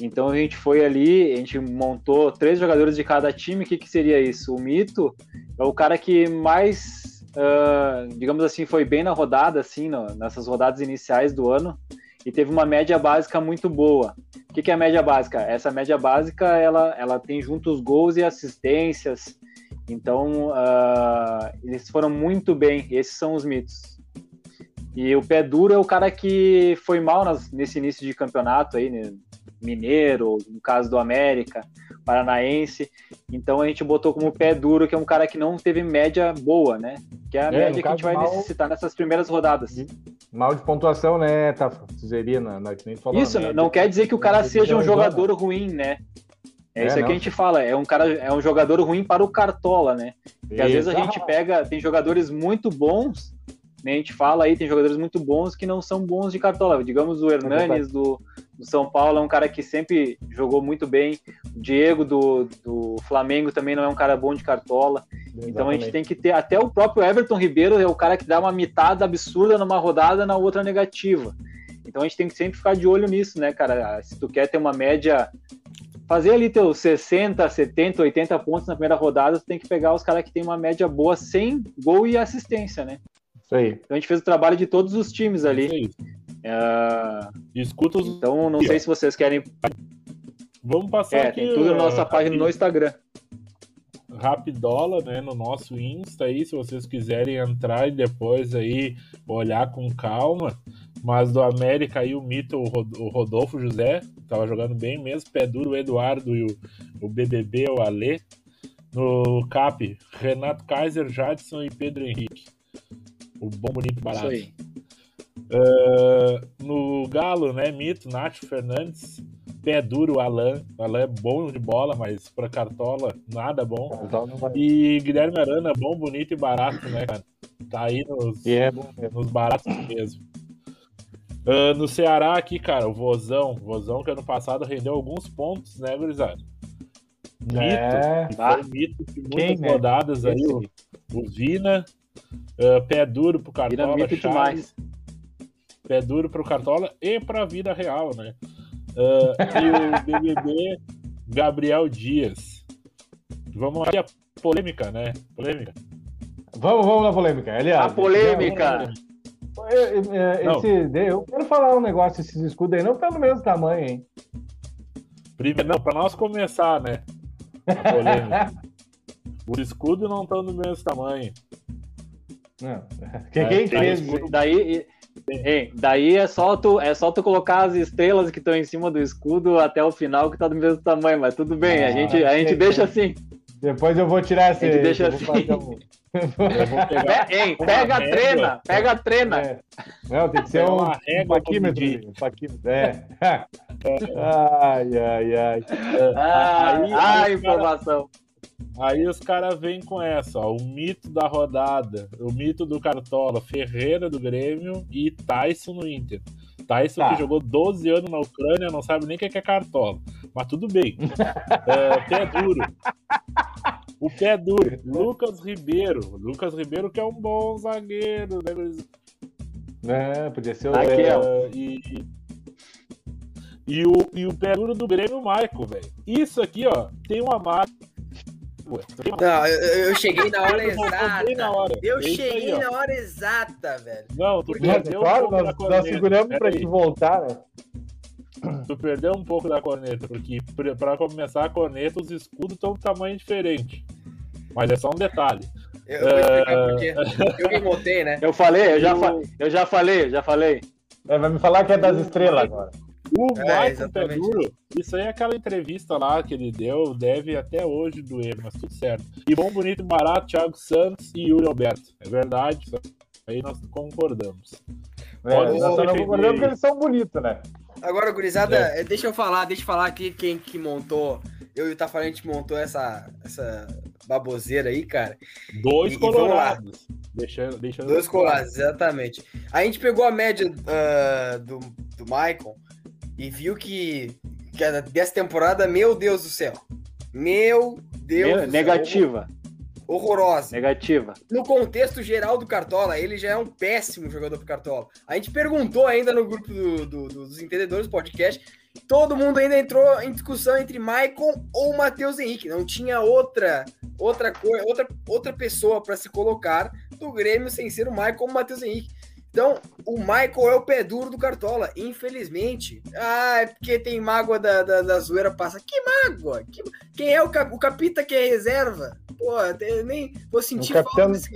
Então a gente foi ali, a gente montou três jogadores de cada time. O que, que seria isso? O mito é o cara que mais, ah, digamos assim, foi bem na rodada, assim, no- nessas rodadas iniciais do ano e teve uma média básica muito boa. O que, que é a média básica? Essa média básica ela, ela tem junto os gols e assistências. Então ah, eles foram muito bem. Esses são os mitos. E o pé duro é o cara que foi mal nas- nesse início de campeonato aí, né? Mineiro, no caso do América, Paranaense. Então a gente botou como pé duro, que é um cara que não teve média boa, né? Que é a É, média que a gente vai mal- necessitar nessas primeiras rodadas. Mal de pontuação, né, tá? Seria na, na que nem falou, Isso né? não quer dizer que o cara seja um em jogador ruim, né? É, É, isso não. que a gente fala, é um cara, é um jogador ruim para o Cartola, né? Porque às vezes a gente pega, tem jogadores muito bons, né? A gente fala aí, tem jogadores muito bons que não são bons de Cartola. Digamos o Hernanes do, do São Paulo é um cara que sempre jogou muito bem. O Diego do, do Flamengo também não é um cara bom de Cartola. Então a gente Exatamente. tem que ter. Até o próprio Everton Ribeiro é o cara que dá uma mitada absurda numa rodada, na outra negativa. Então a gente tem que sempre ficar de olho nisso, né, cara? Se tu quer ter uma média. Fazer ali teus 60, 70, 80 pontos na primeira rodada, tu tem que pegar os caras que tem uma média boa sem gol e assistência, né? Isso aí. Então a gente fez o trabalho de todos os times Isso ali. aí. É, Escuta os. Então não sei se vocês querem. Vamos passar É, aqui. tem tudo na nossa uh, página no Instagram. Rapidola, né, no nosso Insta aí, se vocês quiserem entrar e depois aí olhar com calma. Mas do América aí o mito, o Rodolfo José, tava jogando bem mesmo, pé duro, o Eduardo e o, o BBB, o Alê. No CAP, Renato Kaiser, Jadson e Pedro Henrique. O bom, bonito, Isso barato. aí. Ah, no Galo, né, mito, Nacho Fernandes, pé duro, Alan. Alan é bom de bola, mas pra Cartola, nada bom. E Guilherme Arana, bom, bonito e barato, né, cara? Tá aí nos, E é bom mesmo. nos baratos mesmo. Ah, no Ceará aqui, cara, o Vozão. Vozão que ano passado rendeu alguns pontos, né, gurizada? Mito. É. que Tá. foi mito de muitas Quem, né? rodadas aí, Esse o, o Vina. Ah, pé duro pro Cartola, Chaves. demais. Pé duro pro Cartola e pra vida real, né? Ah, e o BBB Gabriel Dias. Vamos aqui a polêmica, né? Polêmica. Vamos, vamos na polêmica. Aliás, A polêmica. é, é, Não. esse, eu quero falar um negócio, esses escudos aí não estão do mesmo tamanho, hein? Primeiro, não, pra nós começar, né? A polêmica. Os escudos não estão do mesmo tamanho. Não. Quem, É, quem fez? escudo. Daí, daí é só tu, é só tu colocar as estrelas que estão em cima do escudo até o final que tá do mesmo tamanho, mas tudo bem, a Ah, gente, a gente deixa assim. Depois eu vou tirar esse. A gente deixa assim. um- pegar uma pega a trena, pega a trena. É. Não, tem que ser um, uma um paquímetro. ali, Um paquímetro. É. ai, ai, ai. Ah, Aí- ah, aí, informação. Aí os caras vêm com essa, ó, o mito da rodada, o mito do Cartola, Ferreira do Grêmio e Tyson no Inter. Tyson Tá. que jogou 12 anos na Ucrânia, não sabe nem o que é Cartola. Mas tudo bem. É, pé duro. O pé duro. Lucas Ribeiro. Lucas Ribeiro que é um bom zagueiro, né? É, podia ser o. Aqui, ó. É, e, e, o, e o pé duro do Grêmio, Michael, velho. Isso aqui, ó, tem uma marca. Uma- Não, eu, eu cheguei na hora bem na exata. hora. Eu É cheguei aí, na hora exata, velho. Não, tu perdeu claro, um pouco nós, da nós seguramos pra te voltar, né? Tu perdeu um pouco da corneta, porque pra- começar a corneta, os escudos estão de tamanho diferente. Mas é só um detalhe. Eu, eu vou explicar por quê. Eu que montei, né? Eu falei, eu já, O- fa- eu já falei, eu já falei. É, vai me falar que é das estrelas agora. O É, Michael exatamente. Peduro, isso aí é aquela entrevista lá que ele deu, deve até hoje doer, mas tudo certo. E bom, bonito e barato, Thiago Santos e Yuri Alberto. É verdade, isso aí nós concordamos. É, Pode nós só não concordamos porque eles são bonitos, né? Agora, gurizada, eh, deixa eu falar, deixa eu falar aqui quem que montou. Eu e o Tafarel, a gente montou essa, essa baboseira aí, cara. Dois E- e colorados. Deixando, deixando Dois colados, exatamente. A gente pegou a média ah, do, do Michael e viu que, que dessa temporada, meu Deus do céu. Meu Deus do céu, negativa, horror- horrorosa. negativa. No contexto geral do Cartola, ele já é um péssimo jogador pro Cartola. A gente perguntou ainda no grupo do- do- dos entendedores do podcast. Todo mundo ainda entrou em discussão entre Maicon ou Matheus Henrique. Não tinha outra outra coisa, outra, outra pessoa para se colocar do Grêmio sem ser o Maicon ou o Matheus Henrique. Então, o Michael é o pé duro do Cartola, infelizmente. Ah, é porque tem mágoa da, da, da zoeira passa. Que mágoa? Que- quem é o, cap, o capita que é reserva? Pô, eu nem vou sentir O capitão- falta desse-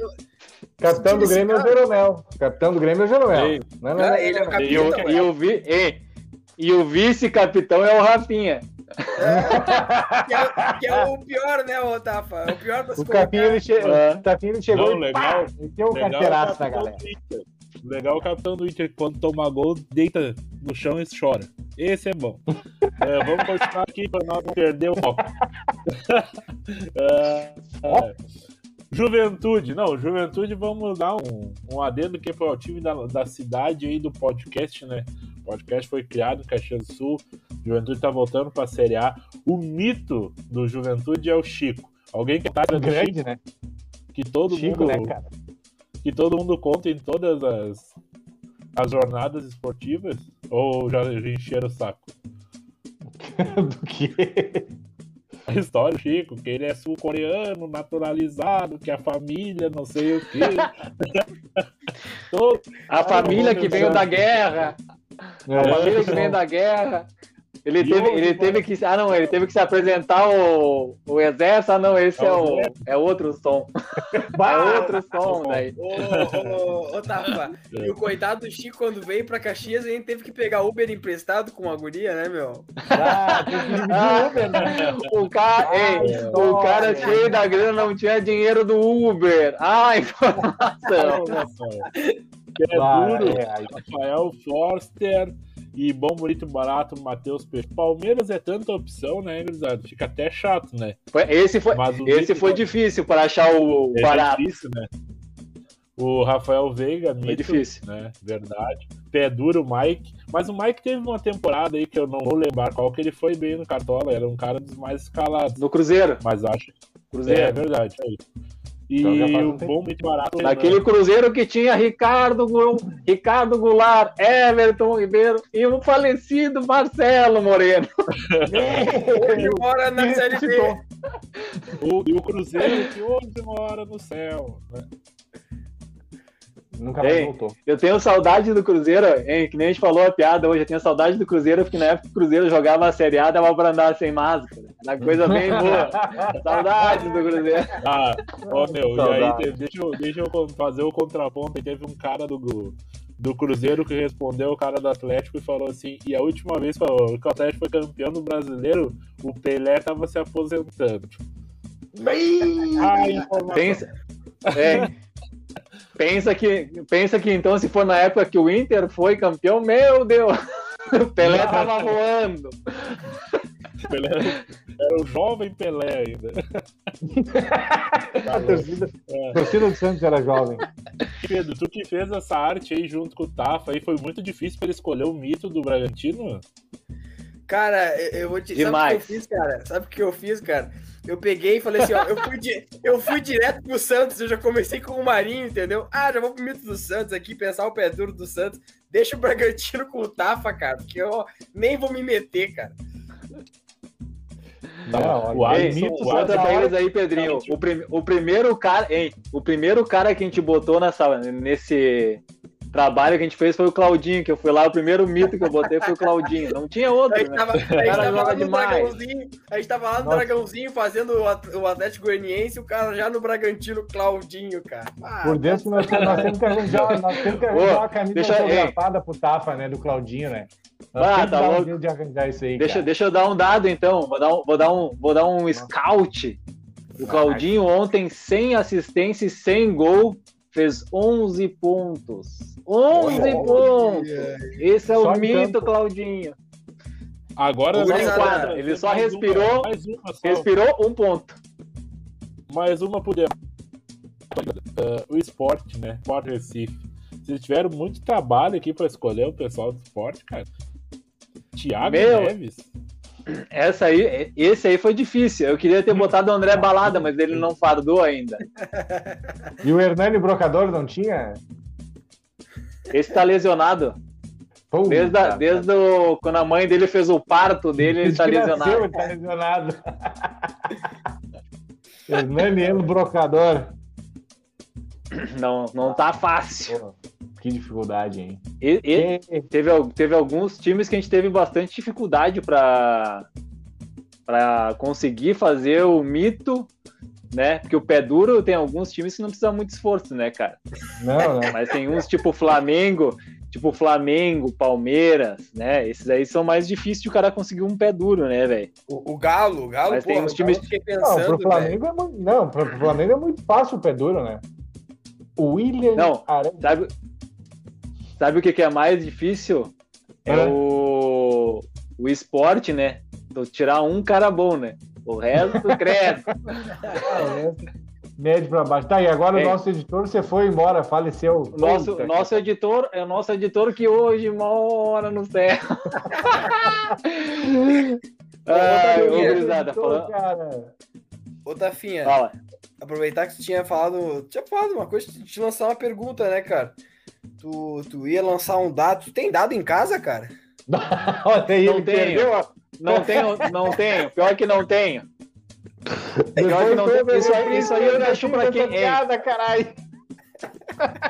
Capitão do Grêmio é o Jeromel. Capitão do Grêmio é o Jeromel. Não, não, não, Ah, ele é o capitão. E o, e o, vi, e, e o vice-capitão é o Rafinha. que, é, que é o pior, né, ô Tafa? É o pior pra se O Capinha ele, che... É. o Capinha, ele chegou Não, e legal. pá, o Legal carteiraço o na galera. Legal o capitão do Inter, quando toma gol, deita no chão e chora. Esse é bom. É, vamos continuar aqui para nós não perder o foco. É, é, Juventude, não, Juventude, vamos dar um, um adendo que foi o time da, da cidade aí do podcast, né? O podcast foi criado em Caxias do Sul, Juventude tá voltando para a Série A. O mito do Juventude é o Chico. Alguém que tá do Chico, Grande, né? que todo Chico, mundo né, cara? Que todo mundo conta em todas as, as jornadas esportivas? Ou já encheram o saco? Do que? A história do Chico, que ele é sul-coreano, naturalizado, que a família, não sei o quê. Todo- A família não, que veio da guerra. A É, família que veio da guerra. Ele E teve, ele teve que. Ah, não, ele teve que se apresentar o, o exército. Ah, não, esse É é, o é outro som. É outro som daí. Ô, Tafa, e o coitado do Chico, quando veio pra Caxias, a gente teve que pegar Uber emprestado com a guria, né, meu? Ah, tem que dividir Uber, né? O cara, Ah, ei, história. o cara cheio da grana não tinha dinheiro do Uber. Ah, informação. Pé Ah, duro, é, Rafael Forster e bom, bonito, barato, Matheus Peixe. Palmeiras é tanta opção, né, gurizada? Fica até chato, né? Esse foi, esse foi difícil para achar o É barato. difícil, né? O Rafael Veiga, mito, difícil. né? Verdade. Pé duro, o Mike. Mas o Mike teve uma temporada aí que eu não vou lembrar qual que ele foi bem no Cartola. Era um cara dos mais escalados. No Cruzeiro. Mas acho É, Cruzeiro. verdade. é isso. E Então um o bom muito barato. Naquele Cruzeiro que tinha Ricardo, Ricardo Goulart, Everton Ribeiro e o falecido Marcelo Moreno. Hoje mora na Série B. O, e o Cruzeiro que hoje mora no céu. né? Nunca mais Ei. voltou. Eu tenho saudade do Cruzeiro, hein? Que nem a gente falou a piada hoje, eu tenho saudade do Cruzeiro, porque na época o Cruzeiro jogava a Série A, dava pra andar sem máscara. Era coisa bem boa. Saudade do Cruzeiro. Ah, ó, meu, e aí Saudade. deixa, eu, deixa eu fazer o contraponto. Teve um cara do, do Cruzeiro que respondeu o cara do Atlético e falou assim: e a última vez que o que o Atlético foi campeão do brasileiro, o Pelé tava se aposentando. Ah, informação. Pensa, é, pensa, que, pensa que então, se for na época que o Inter foi campeão, meu Deus! O Pelé tava voando. Pelé era, o jovem Pelé ainda. A torcida, É. torcida do Santos era jovem. Pedro, tu que fez essa arte aí junto com o Tafa aí, foi muito difícil pra ele escolher o mito do Bragantino? Cara, eu, eu vou te. Demais. Sabe o que eu fiz, cara? Sabe o que eu fiz, cara? Eu peguei e falei assim, ó, eu fui, di- eu fui direto pro Santos, eu já comecei com o Marinho, entendeu? Ah, já vou pro mito do Santos aqui, pensar o pé duro do Santos. Deixa o Bragantino com o Tafa, cara, porque eu nem vou me meter, cara. Não, o olha, Ei, Alisson, mito, o conta pra eles aí, Pedrinho. O, prim- o primeiro cara, hein? O primeiro cara que a gente botou nessa, nesse trabalho que a gente fez foi o Claudinho, que eu fui lá, o primeiro mito que eu botei foi o Claudinho. Não tinha A outro, gente né? tava, a gente tava lá no demais. Dragãozinho, a gente tava lá no Nossa. Dragãozinho fazendo o At- o Atlético Goianiense, o cara já no Bragantino, Claudinho, cara. Ah, Por dentro que nós, nós temos que arranjar, nós temos que arranjar uma camisa deixa- autografada pro Tafa, né? Do Claudinho, né? Nós Ah, tá um louco. de arranjar isso aí. Deixa, cara. deixa eu dar um dado então. Vou dar um, vou dar um, vou dar um scout. O Claudinho ontem, sem assistência e sem gol, fez 11 pontos. 11 Olha, pontos! Esse é Só o mito, campo. Claudinho. Agora O nós gurizada, vamos quadra, ele só mais respirou, Uma, mais uma só. Respirou um ponto. Mais uma por demais. Ah, o esporte, né? Sport Recife. Vocês tiveram muito trabalho aqui pra escolher o pessoal do esporte, cara. Thiago Meu. Neves. Essa aí, esse aí foi difícil. Eu queria ter botado o André Balada, mas ele não fardou ainda. E o Hernani Brocador não tinha? Esse tá lesionado. Puta, Desde, a- desde o, quando a mãe dele fez o parto dele, ele tá nasceu, lesionado. Ele tá lesionado. Hernani Brocador. Não, não tá fácil. Que dificuldade, hein? E- e- teve, teve alguns times que a gente teve bastante dificuldade para para conseguir fazer o mito, né? Porque o pé duro tem alguns times que não precisa muito esforço, né, cara? Não, não. Mas tem uns tipo Flamengo, tipo Flamengo, Palmeiras, né? Esses aí são mais difíceis de o cara conseguir um pé duro, né, velho? O, o Galo, o Galo, Mas tem porra, uns o times- eu fiquei Não, pensando, pro. Flamengo é muito. Não, pro pro Flamengo é muito fácil o pé duro, né? O William Não, Aranha. Sabe, sabe o que, que é mais difícil? É É. o, o esporte, né? Tu tirar um cara bom, né? O resto cresce. Médio pra baixo. Tá, e agora Ei. o nosso editor, você foi embora, faleceu. Nosso, Puta nosso editor é o nosso editor que hoje mora no céu. Gurizada, falando- cara. Ô, Tafinha, Fala. aproveitar que tu tinha falado. Tinha falado uma coisa, te lançar uma pergunta, né, cara? Tu, tu ia lançar um dado. Tu tem dado em casa, cara? Olha aí, Não tenho. perdeu a- Não tenho, não tenho. Pior que não tenho. Pior que não tem- isso aí- isso aí eu deixo pra quem- Ei. piada, caralho.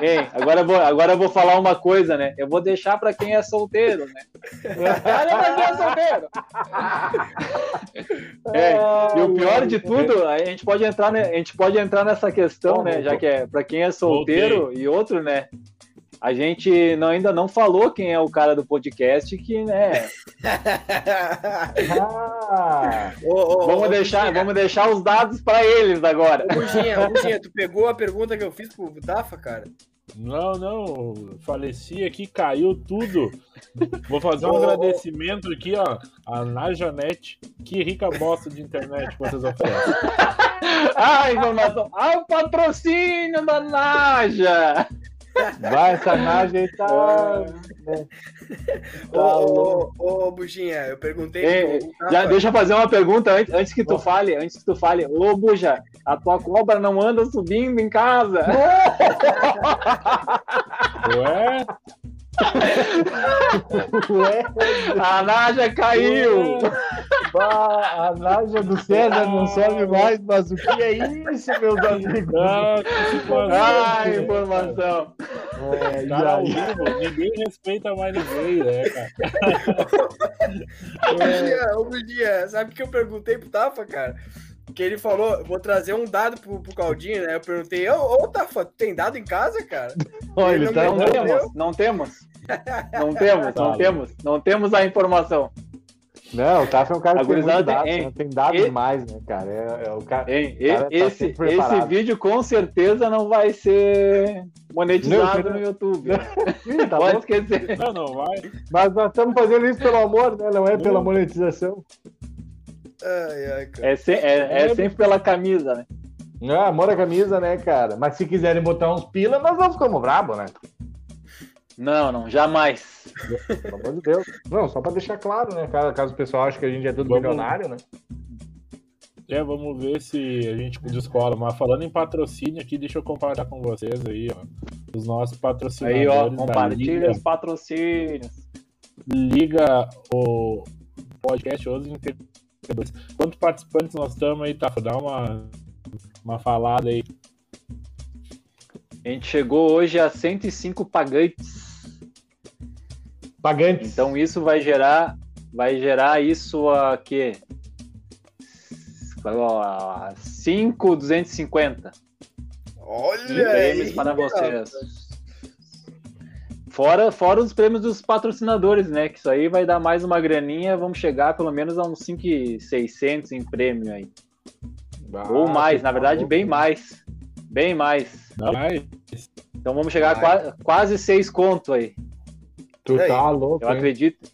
Ei, agora eu, vou, agora eu vou falar uma coisa, né? Eu vou deixar pra quem é solteiro, né? Olha pra quem é solteiro. É, e o pior de tudo, a gente pode entrar, ne- a gente pode entrar nessa questão, né? Já que é para quem é solteiro e outro, né? A gente não- ainda não falou quem é o cara do podcast, que, né? Ah, Ô, ô, Vamos ô, deixar, vamos deixar os dados para eles agora. Ô, Buginha, Buginha, tu pegou a pergunta que eu fiz pro Dafa, cara? Não, não, faleci aqui, caiu tudo. Vou fazer um Ô, ô, ô. agradecimento aqui, ó, a Najanete. Que rica bosta de internet vocês oferecem. Ah, informação. Ah, o patrocínio da Naja. Vai, essa nave aí tá. né? Ô, ô, ô, ô, Buginha, eu perguntei. Ei, pro já, Rafa- deixa eu fazer uma pergunta antes, antes que tu fale, antes que tu fale. Ô, Buja, a tua cobra não anda subindo em casa. Ué? Ué, A Naja caiu. pá, a Nádia do César não sobe mais, mas o que é isso, meus amigos? Ah. Ah, informação. É, ao vivo, ninguém respeita mais ninguém, né, cara? Ô, Buginha, ô, Buginha, sabe o que eu perguntei pro Tafa, cara? Que ele falou, vou trazer um dado pro, pro Caldinho, né? Eu perguntei, ô, ô Tafa, tu tem dado em casa, cara? Olha, ele não tá Não temos, não temos. Não temos, não Tá. temos. Não temos a informação. Não, o Tafa é um cara que tem tem- né? tem dado e- demais, né, cara? É, é o cara. Hein? O cara tá esse, sempre esse vídeo com certeza não vai ser monetizado Não, no YouTube. Ih, tá Pode bom. esquecer. Não, não vai. Mas nós estamos fazendo isso pelo amor, né? Não é pela monetização. Ai, ai, cara. É, se- é- é sempre pela camisa, né? Não, amor a camisa, né, cara? Mas se quiserem botar uns pila, nós não ficamos bravos, né? Não, não, jamais. Pelo amor de Deus. Não, só pra deixar claro, né, cara? Caso o pessoal ache que a gente é tudo Vamos- milionário, né? É, vamos ver se a gente descola. Mas falando em patrocínio aqui, deixa eu compartilhar com vocês aí, ó. Os nossos patrocinadores. Aí, ó, compartilha os patrocínios. Liga o podcast Os Quantos participantes nós estamos aí, Tafa? Dá uma, uma falada aí. A gente chegou hoje a 105 pagantes. Pagantes. Então isso vai gerar, vai gerar isso a quê? 5,250 Olha prêmios aí. para vocês. Fora, fora os prêmios dos patrocinadores, né? Que isso aí vai dar mais uma graninha. Vamos chegar pelo menos a uns 5,600 em prêmio aí. Ah, Ou mais, na verdade, louco. bem mais. Bem mais. Vai. Então vamos chegar a Vai. qua- quase 6 conto aí. Tu aí? tá louco, Eu hein? acredito.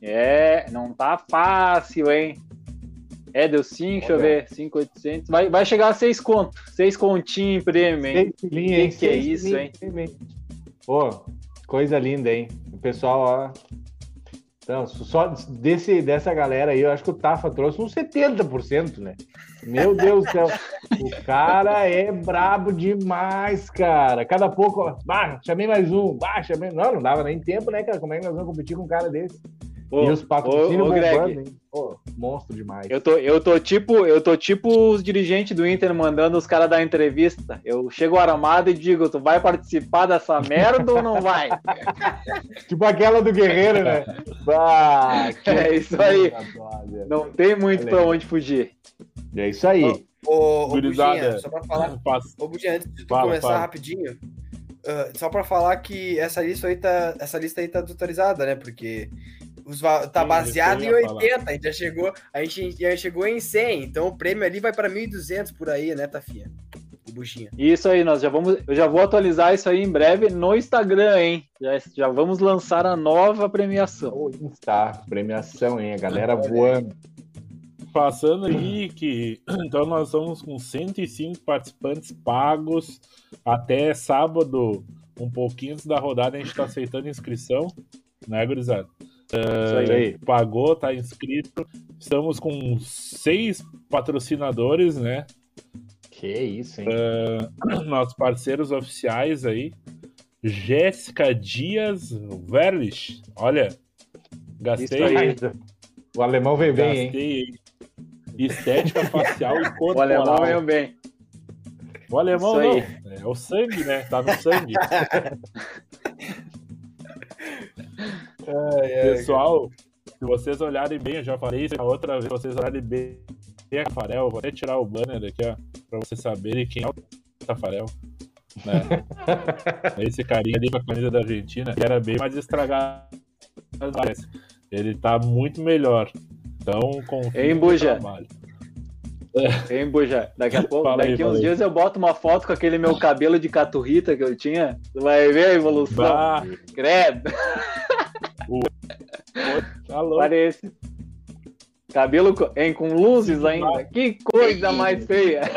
É, não tá fácil, hein? É, deu 5, deixa eu ver, 5,800. Vai, vai chegar a 6 conto. 6 continho em prêmio, hein? Seis filinha, hein? Que que é Seis isso, hein? Pô, coisa linda, hein? O pessoal, ó. Então, só desse, dessa galera aí, eu acho que o Tafa trouxe uns 70%, né? Meu Deus do céu. O cara é brabo demais, cara. Cada pouco, ó, bah, chamei mais um, bah, chamei. Não, não dava nem tempo, né, cara? Como é que nós vamos competir com um cara desse? Ô, e os patrocínios ô, ô, Greg, bombando, hein? Pô, monstro demais. Eu tô, eu tô tipo, eu tô tipo os dirigentes do Inter mandando os caras dar entrevista. Eu chego armado e digo, tu vai participar dessa merda ou não vai? Tipo aquela do Guerreiro, né? Bah, que É isso aí. Não tem muito Olha pra onde fugir. É isso aí. Ô, ô. Buginha, só pra falar. Ô, antes de tu Fala, começar fala. rapidinho, ah, só pra falar que essa lista aí tá, essa lista aí tá atualizada, né? Porque os, tá Sim, baseado em eu ia 80, a gente já chegou, a gente já chegou em 100, então o prêmio ali vai pra 1.200 por aí, né, Tafinha? O Buchinha. Isso aí, nós já vamos, eu já vou atualizar isso aí em breve no Instagram, hein? Já, já vamos lançar a nova premiação. O Insta, premiação, hein? A galera aí. voando. Passando aí que então nós estamos com 105 participantes pagos até sábado, um pouquinho antes da rodada, a gente está aceitando inscrição, né, gurizada? Isso aí. Pagou, tá inscrito. Estamos com seis patrocinadores, né? Que isso, hein? Nossos parceiros oficiais aí. Jéssica Dias Verlich. Olha, gastei. O alemão vem bem, hein? gastei aí. Estética facial e O alemão corporal. veio bem. O alemão não. É o sangue, né? Tá no sangue. Pessoal, se vocês olharem bem, eu já falei isso outra vez, se vocês olharem bem a Tafarel, vou até tirar o banner aqui, ó, pra vocês saberem quem é o Tafarel. Né? Esse carinha ali com a camisa da Argentina, que era bem mais estragado. parece. Ele tá muito melhor. Então, confia Hein, no Buja? trabalho. Hein, Buja? Daqui a pouco, aí, daqui uns aí. dias eu boto uma foto com aquele meu cabelo de caturrita que eu tinha. Tu vai ver a evolução. Bah, Credo, tá parece. Cabelo hein, com luzes ainda. Que coisa mais feia.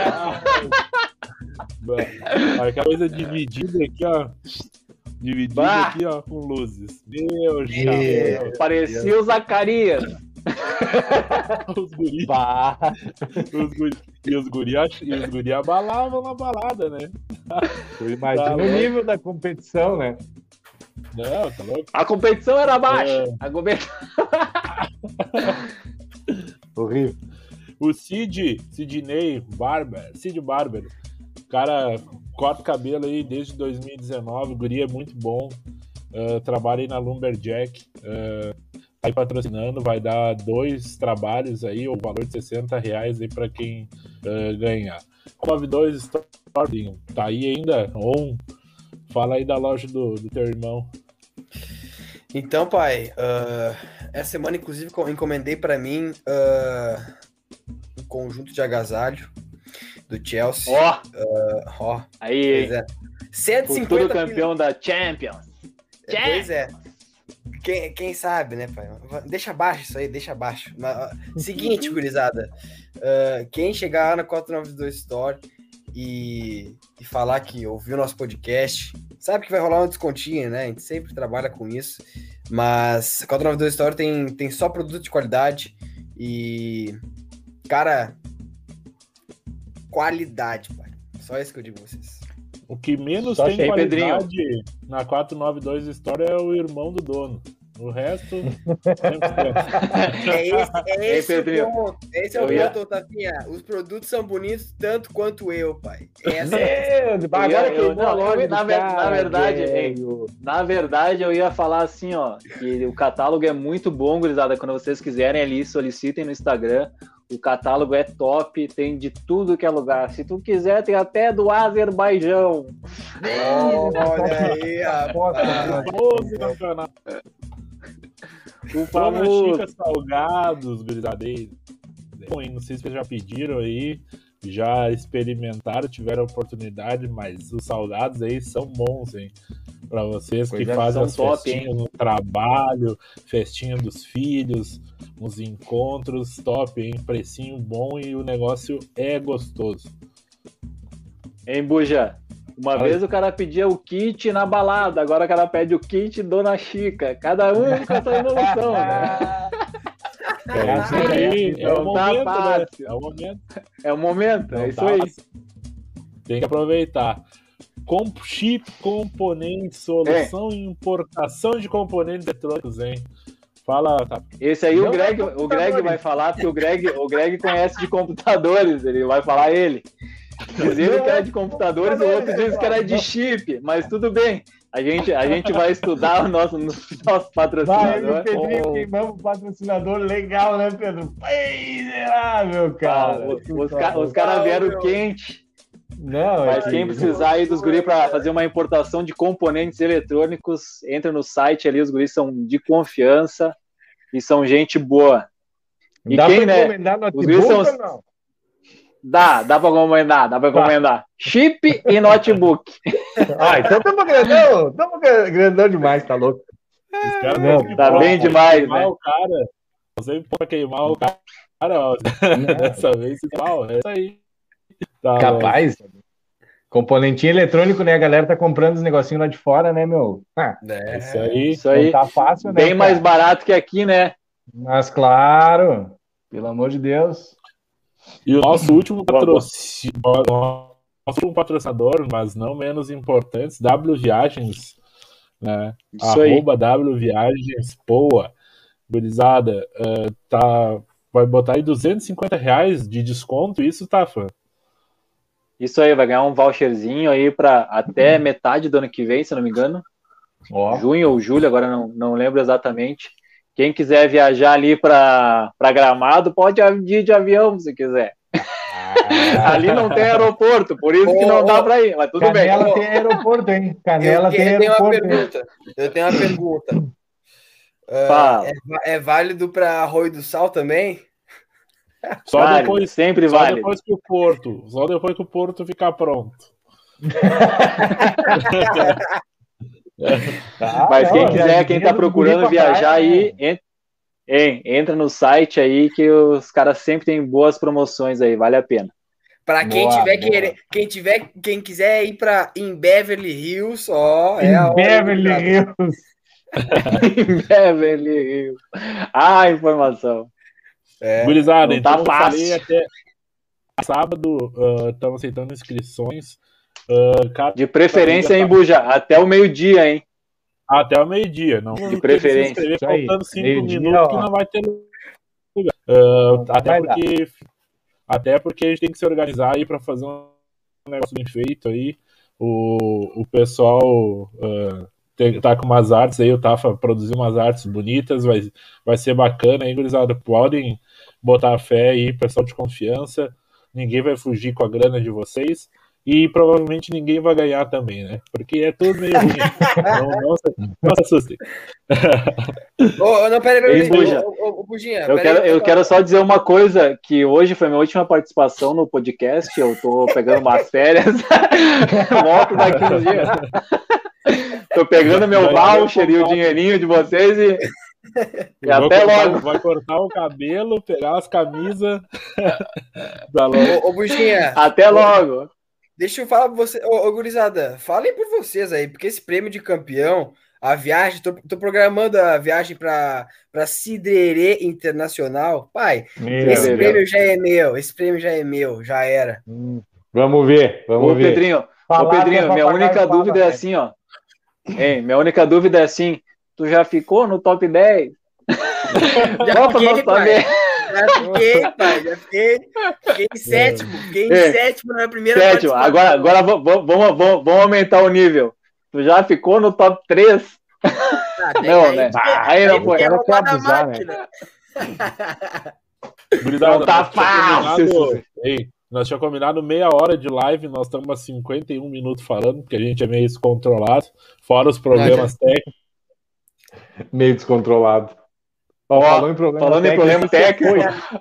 Aquela coisa dividida aqui, ó. Dividida Bah. aqui, ó, com luzes. Meu chapéu. Parecia o Zacarias. Os guri, Bah. os guri, e os guri, ach- e os guri abalavam na balada, né? Tu imagina Tá o nível da competição, né? Não, tá louco? A competição era baixa. É. A competição... Horrível. O Cid, Sidney Barber, Cid Barber, cara corta cabelo aí desde 2019, o guri é muito bom, eh, trabalha aí na Lumberjack, tá aí patrocinando, vai dar dois trabalhos aí, o valor de 60 reais aí pra quem eh, ganhar. 92 Store, tá aí ainda, on, fala aí da loja do, do teu irmão. Então, pai, ah, essa semana, inclusive, co- encomendei pra mim ah, um conjunto de agasalho do Chelsea. Ó, Ah, Ó, aí, pois é. 150 futuro campeão da Champions. É, Pois é. Quem, quem sabe, né, pai? Deixa abaixo isso aí, deixa abaixo. Seguinte, gurizada. ah, quem chegar lá na 492 Store e, e falar que ouviu nosso podcast, sabe que vai rolar um descontinho, né? A gente sempre trabalha com isso. Mas a 492 Store tem, tem só produto de qualidade e, cara, qualidade, pai. Só isso que eu digo pra vocês. O que menos Só tem achei, qualidade na 492 Store é o irmão do dono. O resto, 100%. É esse, é Ei, esse o Pedrinho, ponto. Esse é o eu ia- ponto, Tafinha. Os produtos são bonitos tanto quanto eu, pai. Essa é Meu, agora eu- queimou não, a loja eu- do na ver- na cara, verdade, velho. Na verdade, eu ia falar assim, ó, que o catálogo é muito bom, gurizada. Quando vocês quiserem ali, solicitem no Instagram. O catálogo é top, tem de tudo que é lugar. Se tu quiser, tem até do Azerbaijão. Olha aí, rapaz. O famoso. Chica Salgados, e Não sei se vocês já pediram aí, já experimentaram, tiveram oportunidade, mas os salgados aí são bons, hein? Pra vocês que Pois é, fazem as top, festinhas no trabalho, festinha dos filhos, uns encontros top, hein? Precinho bom e o negócio é gostoso. Hein, Buja? Uma vez o cara pedia o kit na balada, agora o cara pede o kit Dona Chica. Cada um com a sua evolução, né? É isso aí, é o Então tá momento, né? É o momento. É o momento, Não é isso tá aí. fácil. Tem que aproveitar. Com chip componente, solução e importação de componentes eletrônicos, hein? Fala, tá. Esse aí Não o Greg, é o Greg vai falar, porque o Greg, o Greg conhece de computadores, ele vai falar ele. Não que era é de computadores, o outro diz que era de chip, mas tudo bem. A gente, a gente vai estudar o nosso, nosso Vai, patrocinador. o Pedrinho Oh. queimamos o patrocinador legal, né, Pedro? Miserável, cara. Ah, os, os, ca- os caras vieram meu. quente, Não, mas é quem que- precisar aí dos guris para fazer uma importação de componentes eletrônicos, entra no site ali, os guris são de confiança e são gente boa. E Dá quem, né? notebook guris são-? Dá, dá pra encomendar, dá pra Tá. encomendar. Chip e notebook. Ah, então tamo grandão, tamo grandão demais, tá louco. Caras Não, tá bom, bem pô, demais, né? o cara. Você pode queimar o cara, ó. Dessa vez, mal, é isso aí. Tá bom. Capaz. Componentinho eletrônico, né? A galera tá comprando os negocinhos lá de fora, né, meu? Ah, É É. isso aí. Isso aí, tá fácil, né? bem mais cara? barato que aqui, né? Mas claro, pelo amor de Deus. E o nosso último patrocinador, nosso último patrocinador, mas não menos importante, W Viagens, né? Isso aí. Arroba W Viagens Poa. Gurizada, eh, tá, vai botar aí 250 reais de desconto, isso, tá, fã? Isso aí, vai ganhar um voucherzinho aí para até metade do ano que vem, se não me engano. Ó, Junho ou julho, agora não, não lembro exatamente. Quem quiser viajar ali para Gramado, pode ir de avião se quiser. Ali não tem aeroporto, por isso que não dá para ir, mas tudo bem. Canela tem aeroporto, hein? Canela eu, tem eu tenho uma aeroporto. pergunta. Eu tenho uma pergunta. Ah, Fala. é, é válido para Arroio do Sal também? Só Vale, depois, sempre só vale. depois que o Porto, só depois que o Porto ficar pronto. Tá, Mas quem quiser, quem tá do procurando pra viajar aí, né? hein, entra no site aí que os caras sempre têm boas promoções aí, vale a pena. Pra quem Boa, tiver boa. querer, quem tiver, quem quiser ir pra em Beverly Hills, ó, é a Em hora, Beverly cara. Hills. Beverly Hills. Ah, informação. É. Gurizada, tá então eu falei fácil. até sábado, estamos aceitando inscrições. Cada- De preferência em Buja, até o meio-dia, hein? até o meio-dia. Não De preferência. se faltando cinco meio-dia, minutos que ó. não vai ter lugar. Ah, até, dar. porque, até porque a gente tem que se organizar aí para fazer um negócio bem feito aí. O, o pessoal ah, tem- tá com umas artes aí, o Tafa produziu umas artes bonitas, vai, vai ser bacana aí, gurizada. Podem botar fé aí, pessoal de confiança. Ninguém vai fugir com a grana de vocês. E provavelmente ninguém vai ganhar também, né? Porque é tudo meio ruim. Não, não, se, não se assustem. Ô, não, peraí, peraí. Ô, Bujinha, Eu quero, eu quero só dizer uma coisa, que hoje foi minha última participação no podcast, eu tô pegando umas férias, volto daqui uns dias. Tô pegando meu voucher e o dinheirinho de vocês e, e até cortar- logo. Vai cortar o cabelo, pegar as camisas. Ô, ô, Bujinha, Até logo. Deixa eu falar pra você. Ô, ô, gurizada, falem por vocês aí, porque esse prêmio de campeão, a viagem, tô, tô programando a viagem pra, pra Cidrerê Internacional. Pai, Meu esse Deus. prêmio já é meu, esse prêmio já é meu, já era. Hum, Vamos ver, vamos Ô, ver. Pedrinho, Falar ô, que é Pedrinho, minha única dúvida é né? assim, ó. Hein, minha única dúvida é assim, tu já ficou no top 10? Já pra fiquei. Já fiquei, pai, já fiquei. Fiquei em sétimo, fiquei em É. sétimo na primeira Sétimo, agora, agora vamos, vamos, vamos aumentar o nível. Tu já ficou no top 3? Ah, Não, aí né? porque- Aí não foi. roubar da abusar, máquina. Gurizada, Não tá fácil combinado- Ei, nós tinha combinado meia hora de live, nós estamos a 51 minutos falando, porque a gente é meio descontrolado, fora os problemas técnicos. Meio descontrolado. Ó, falou em problema Falando em problema técnico,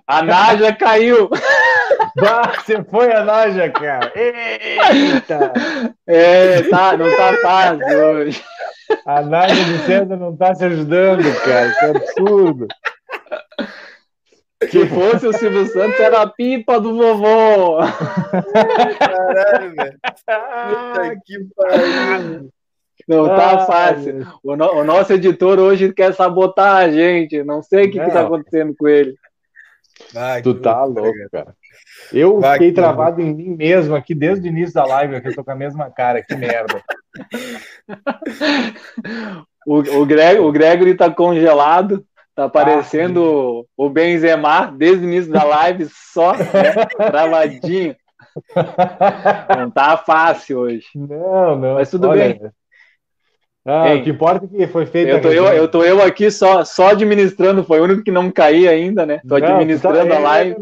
a Naja caiu. Bah, você foi a Naja, cara. Eita! É, tá, não tá fácil hoje. A Naja do César não tá se ajudando, cara. Que absurdo. Se fosse o Silvio Santos, era a pipa do vovô. Caralho, velho. Puta que pariu. Não tá ai, fácil. O, no- o nosso editor hoje quer sabotar a gente. Não sei o que, que tá Não. acontecendo com ele. Vai, Tu tá louco, cara. Eu Vai, fiquei que travado em mim mesmo aqui desde o início da live, que eu tô com a mesma cara. Que merda. O, o, Greg, o Gregory tá congelado. Tá aparecendo o Benzema desde o início da live, só né, travadinho. Não tá fácil hoje. Não, não. Mas tudo olha. Ah, Hein? o que importa é que foi feito. Eu tô eu, eu tô eu aqui só, só administrando, foi o único que não caí ainda, né? Tô administrando a live.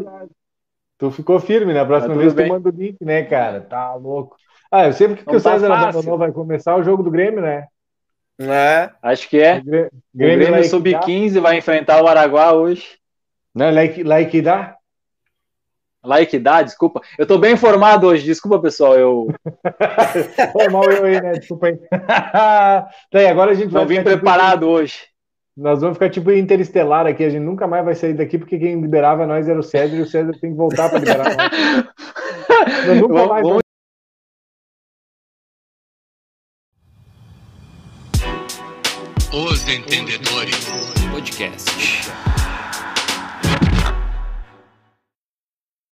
Tu ficou firme, né? A próxima Tá vez tudo tu bem. manda o link, né, cara? Tá louco. Ah, eu sei porque que Não o tá César fácil. abandonou, vai começar o jogo do Grêmio, né? É. Acho que é. O Grê- O Grêmio lá em Sub-15 vai enfrentar o Araguá hoje. Não, lá em- lá em que dá? Que dá, desculpa. Eu tô bem informado hoje, desculpa, pessoal. Eu Foi mal eu aí, né? Desculpa aí. tá aí, agora a gente vai não vim tipo, preparado hoje. Nós vamos ficar tipo interestelar aqui, a gente nunca mais vai sair daqui porque quem liberava nós era o César e o César tem que voltar para liberar nós. Eu nunca Vamos- mais vamos- Os Entendedores Podcast.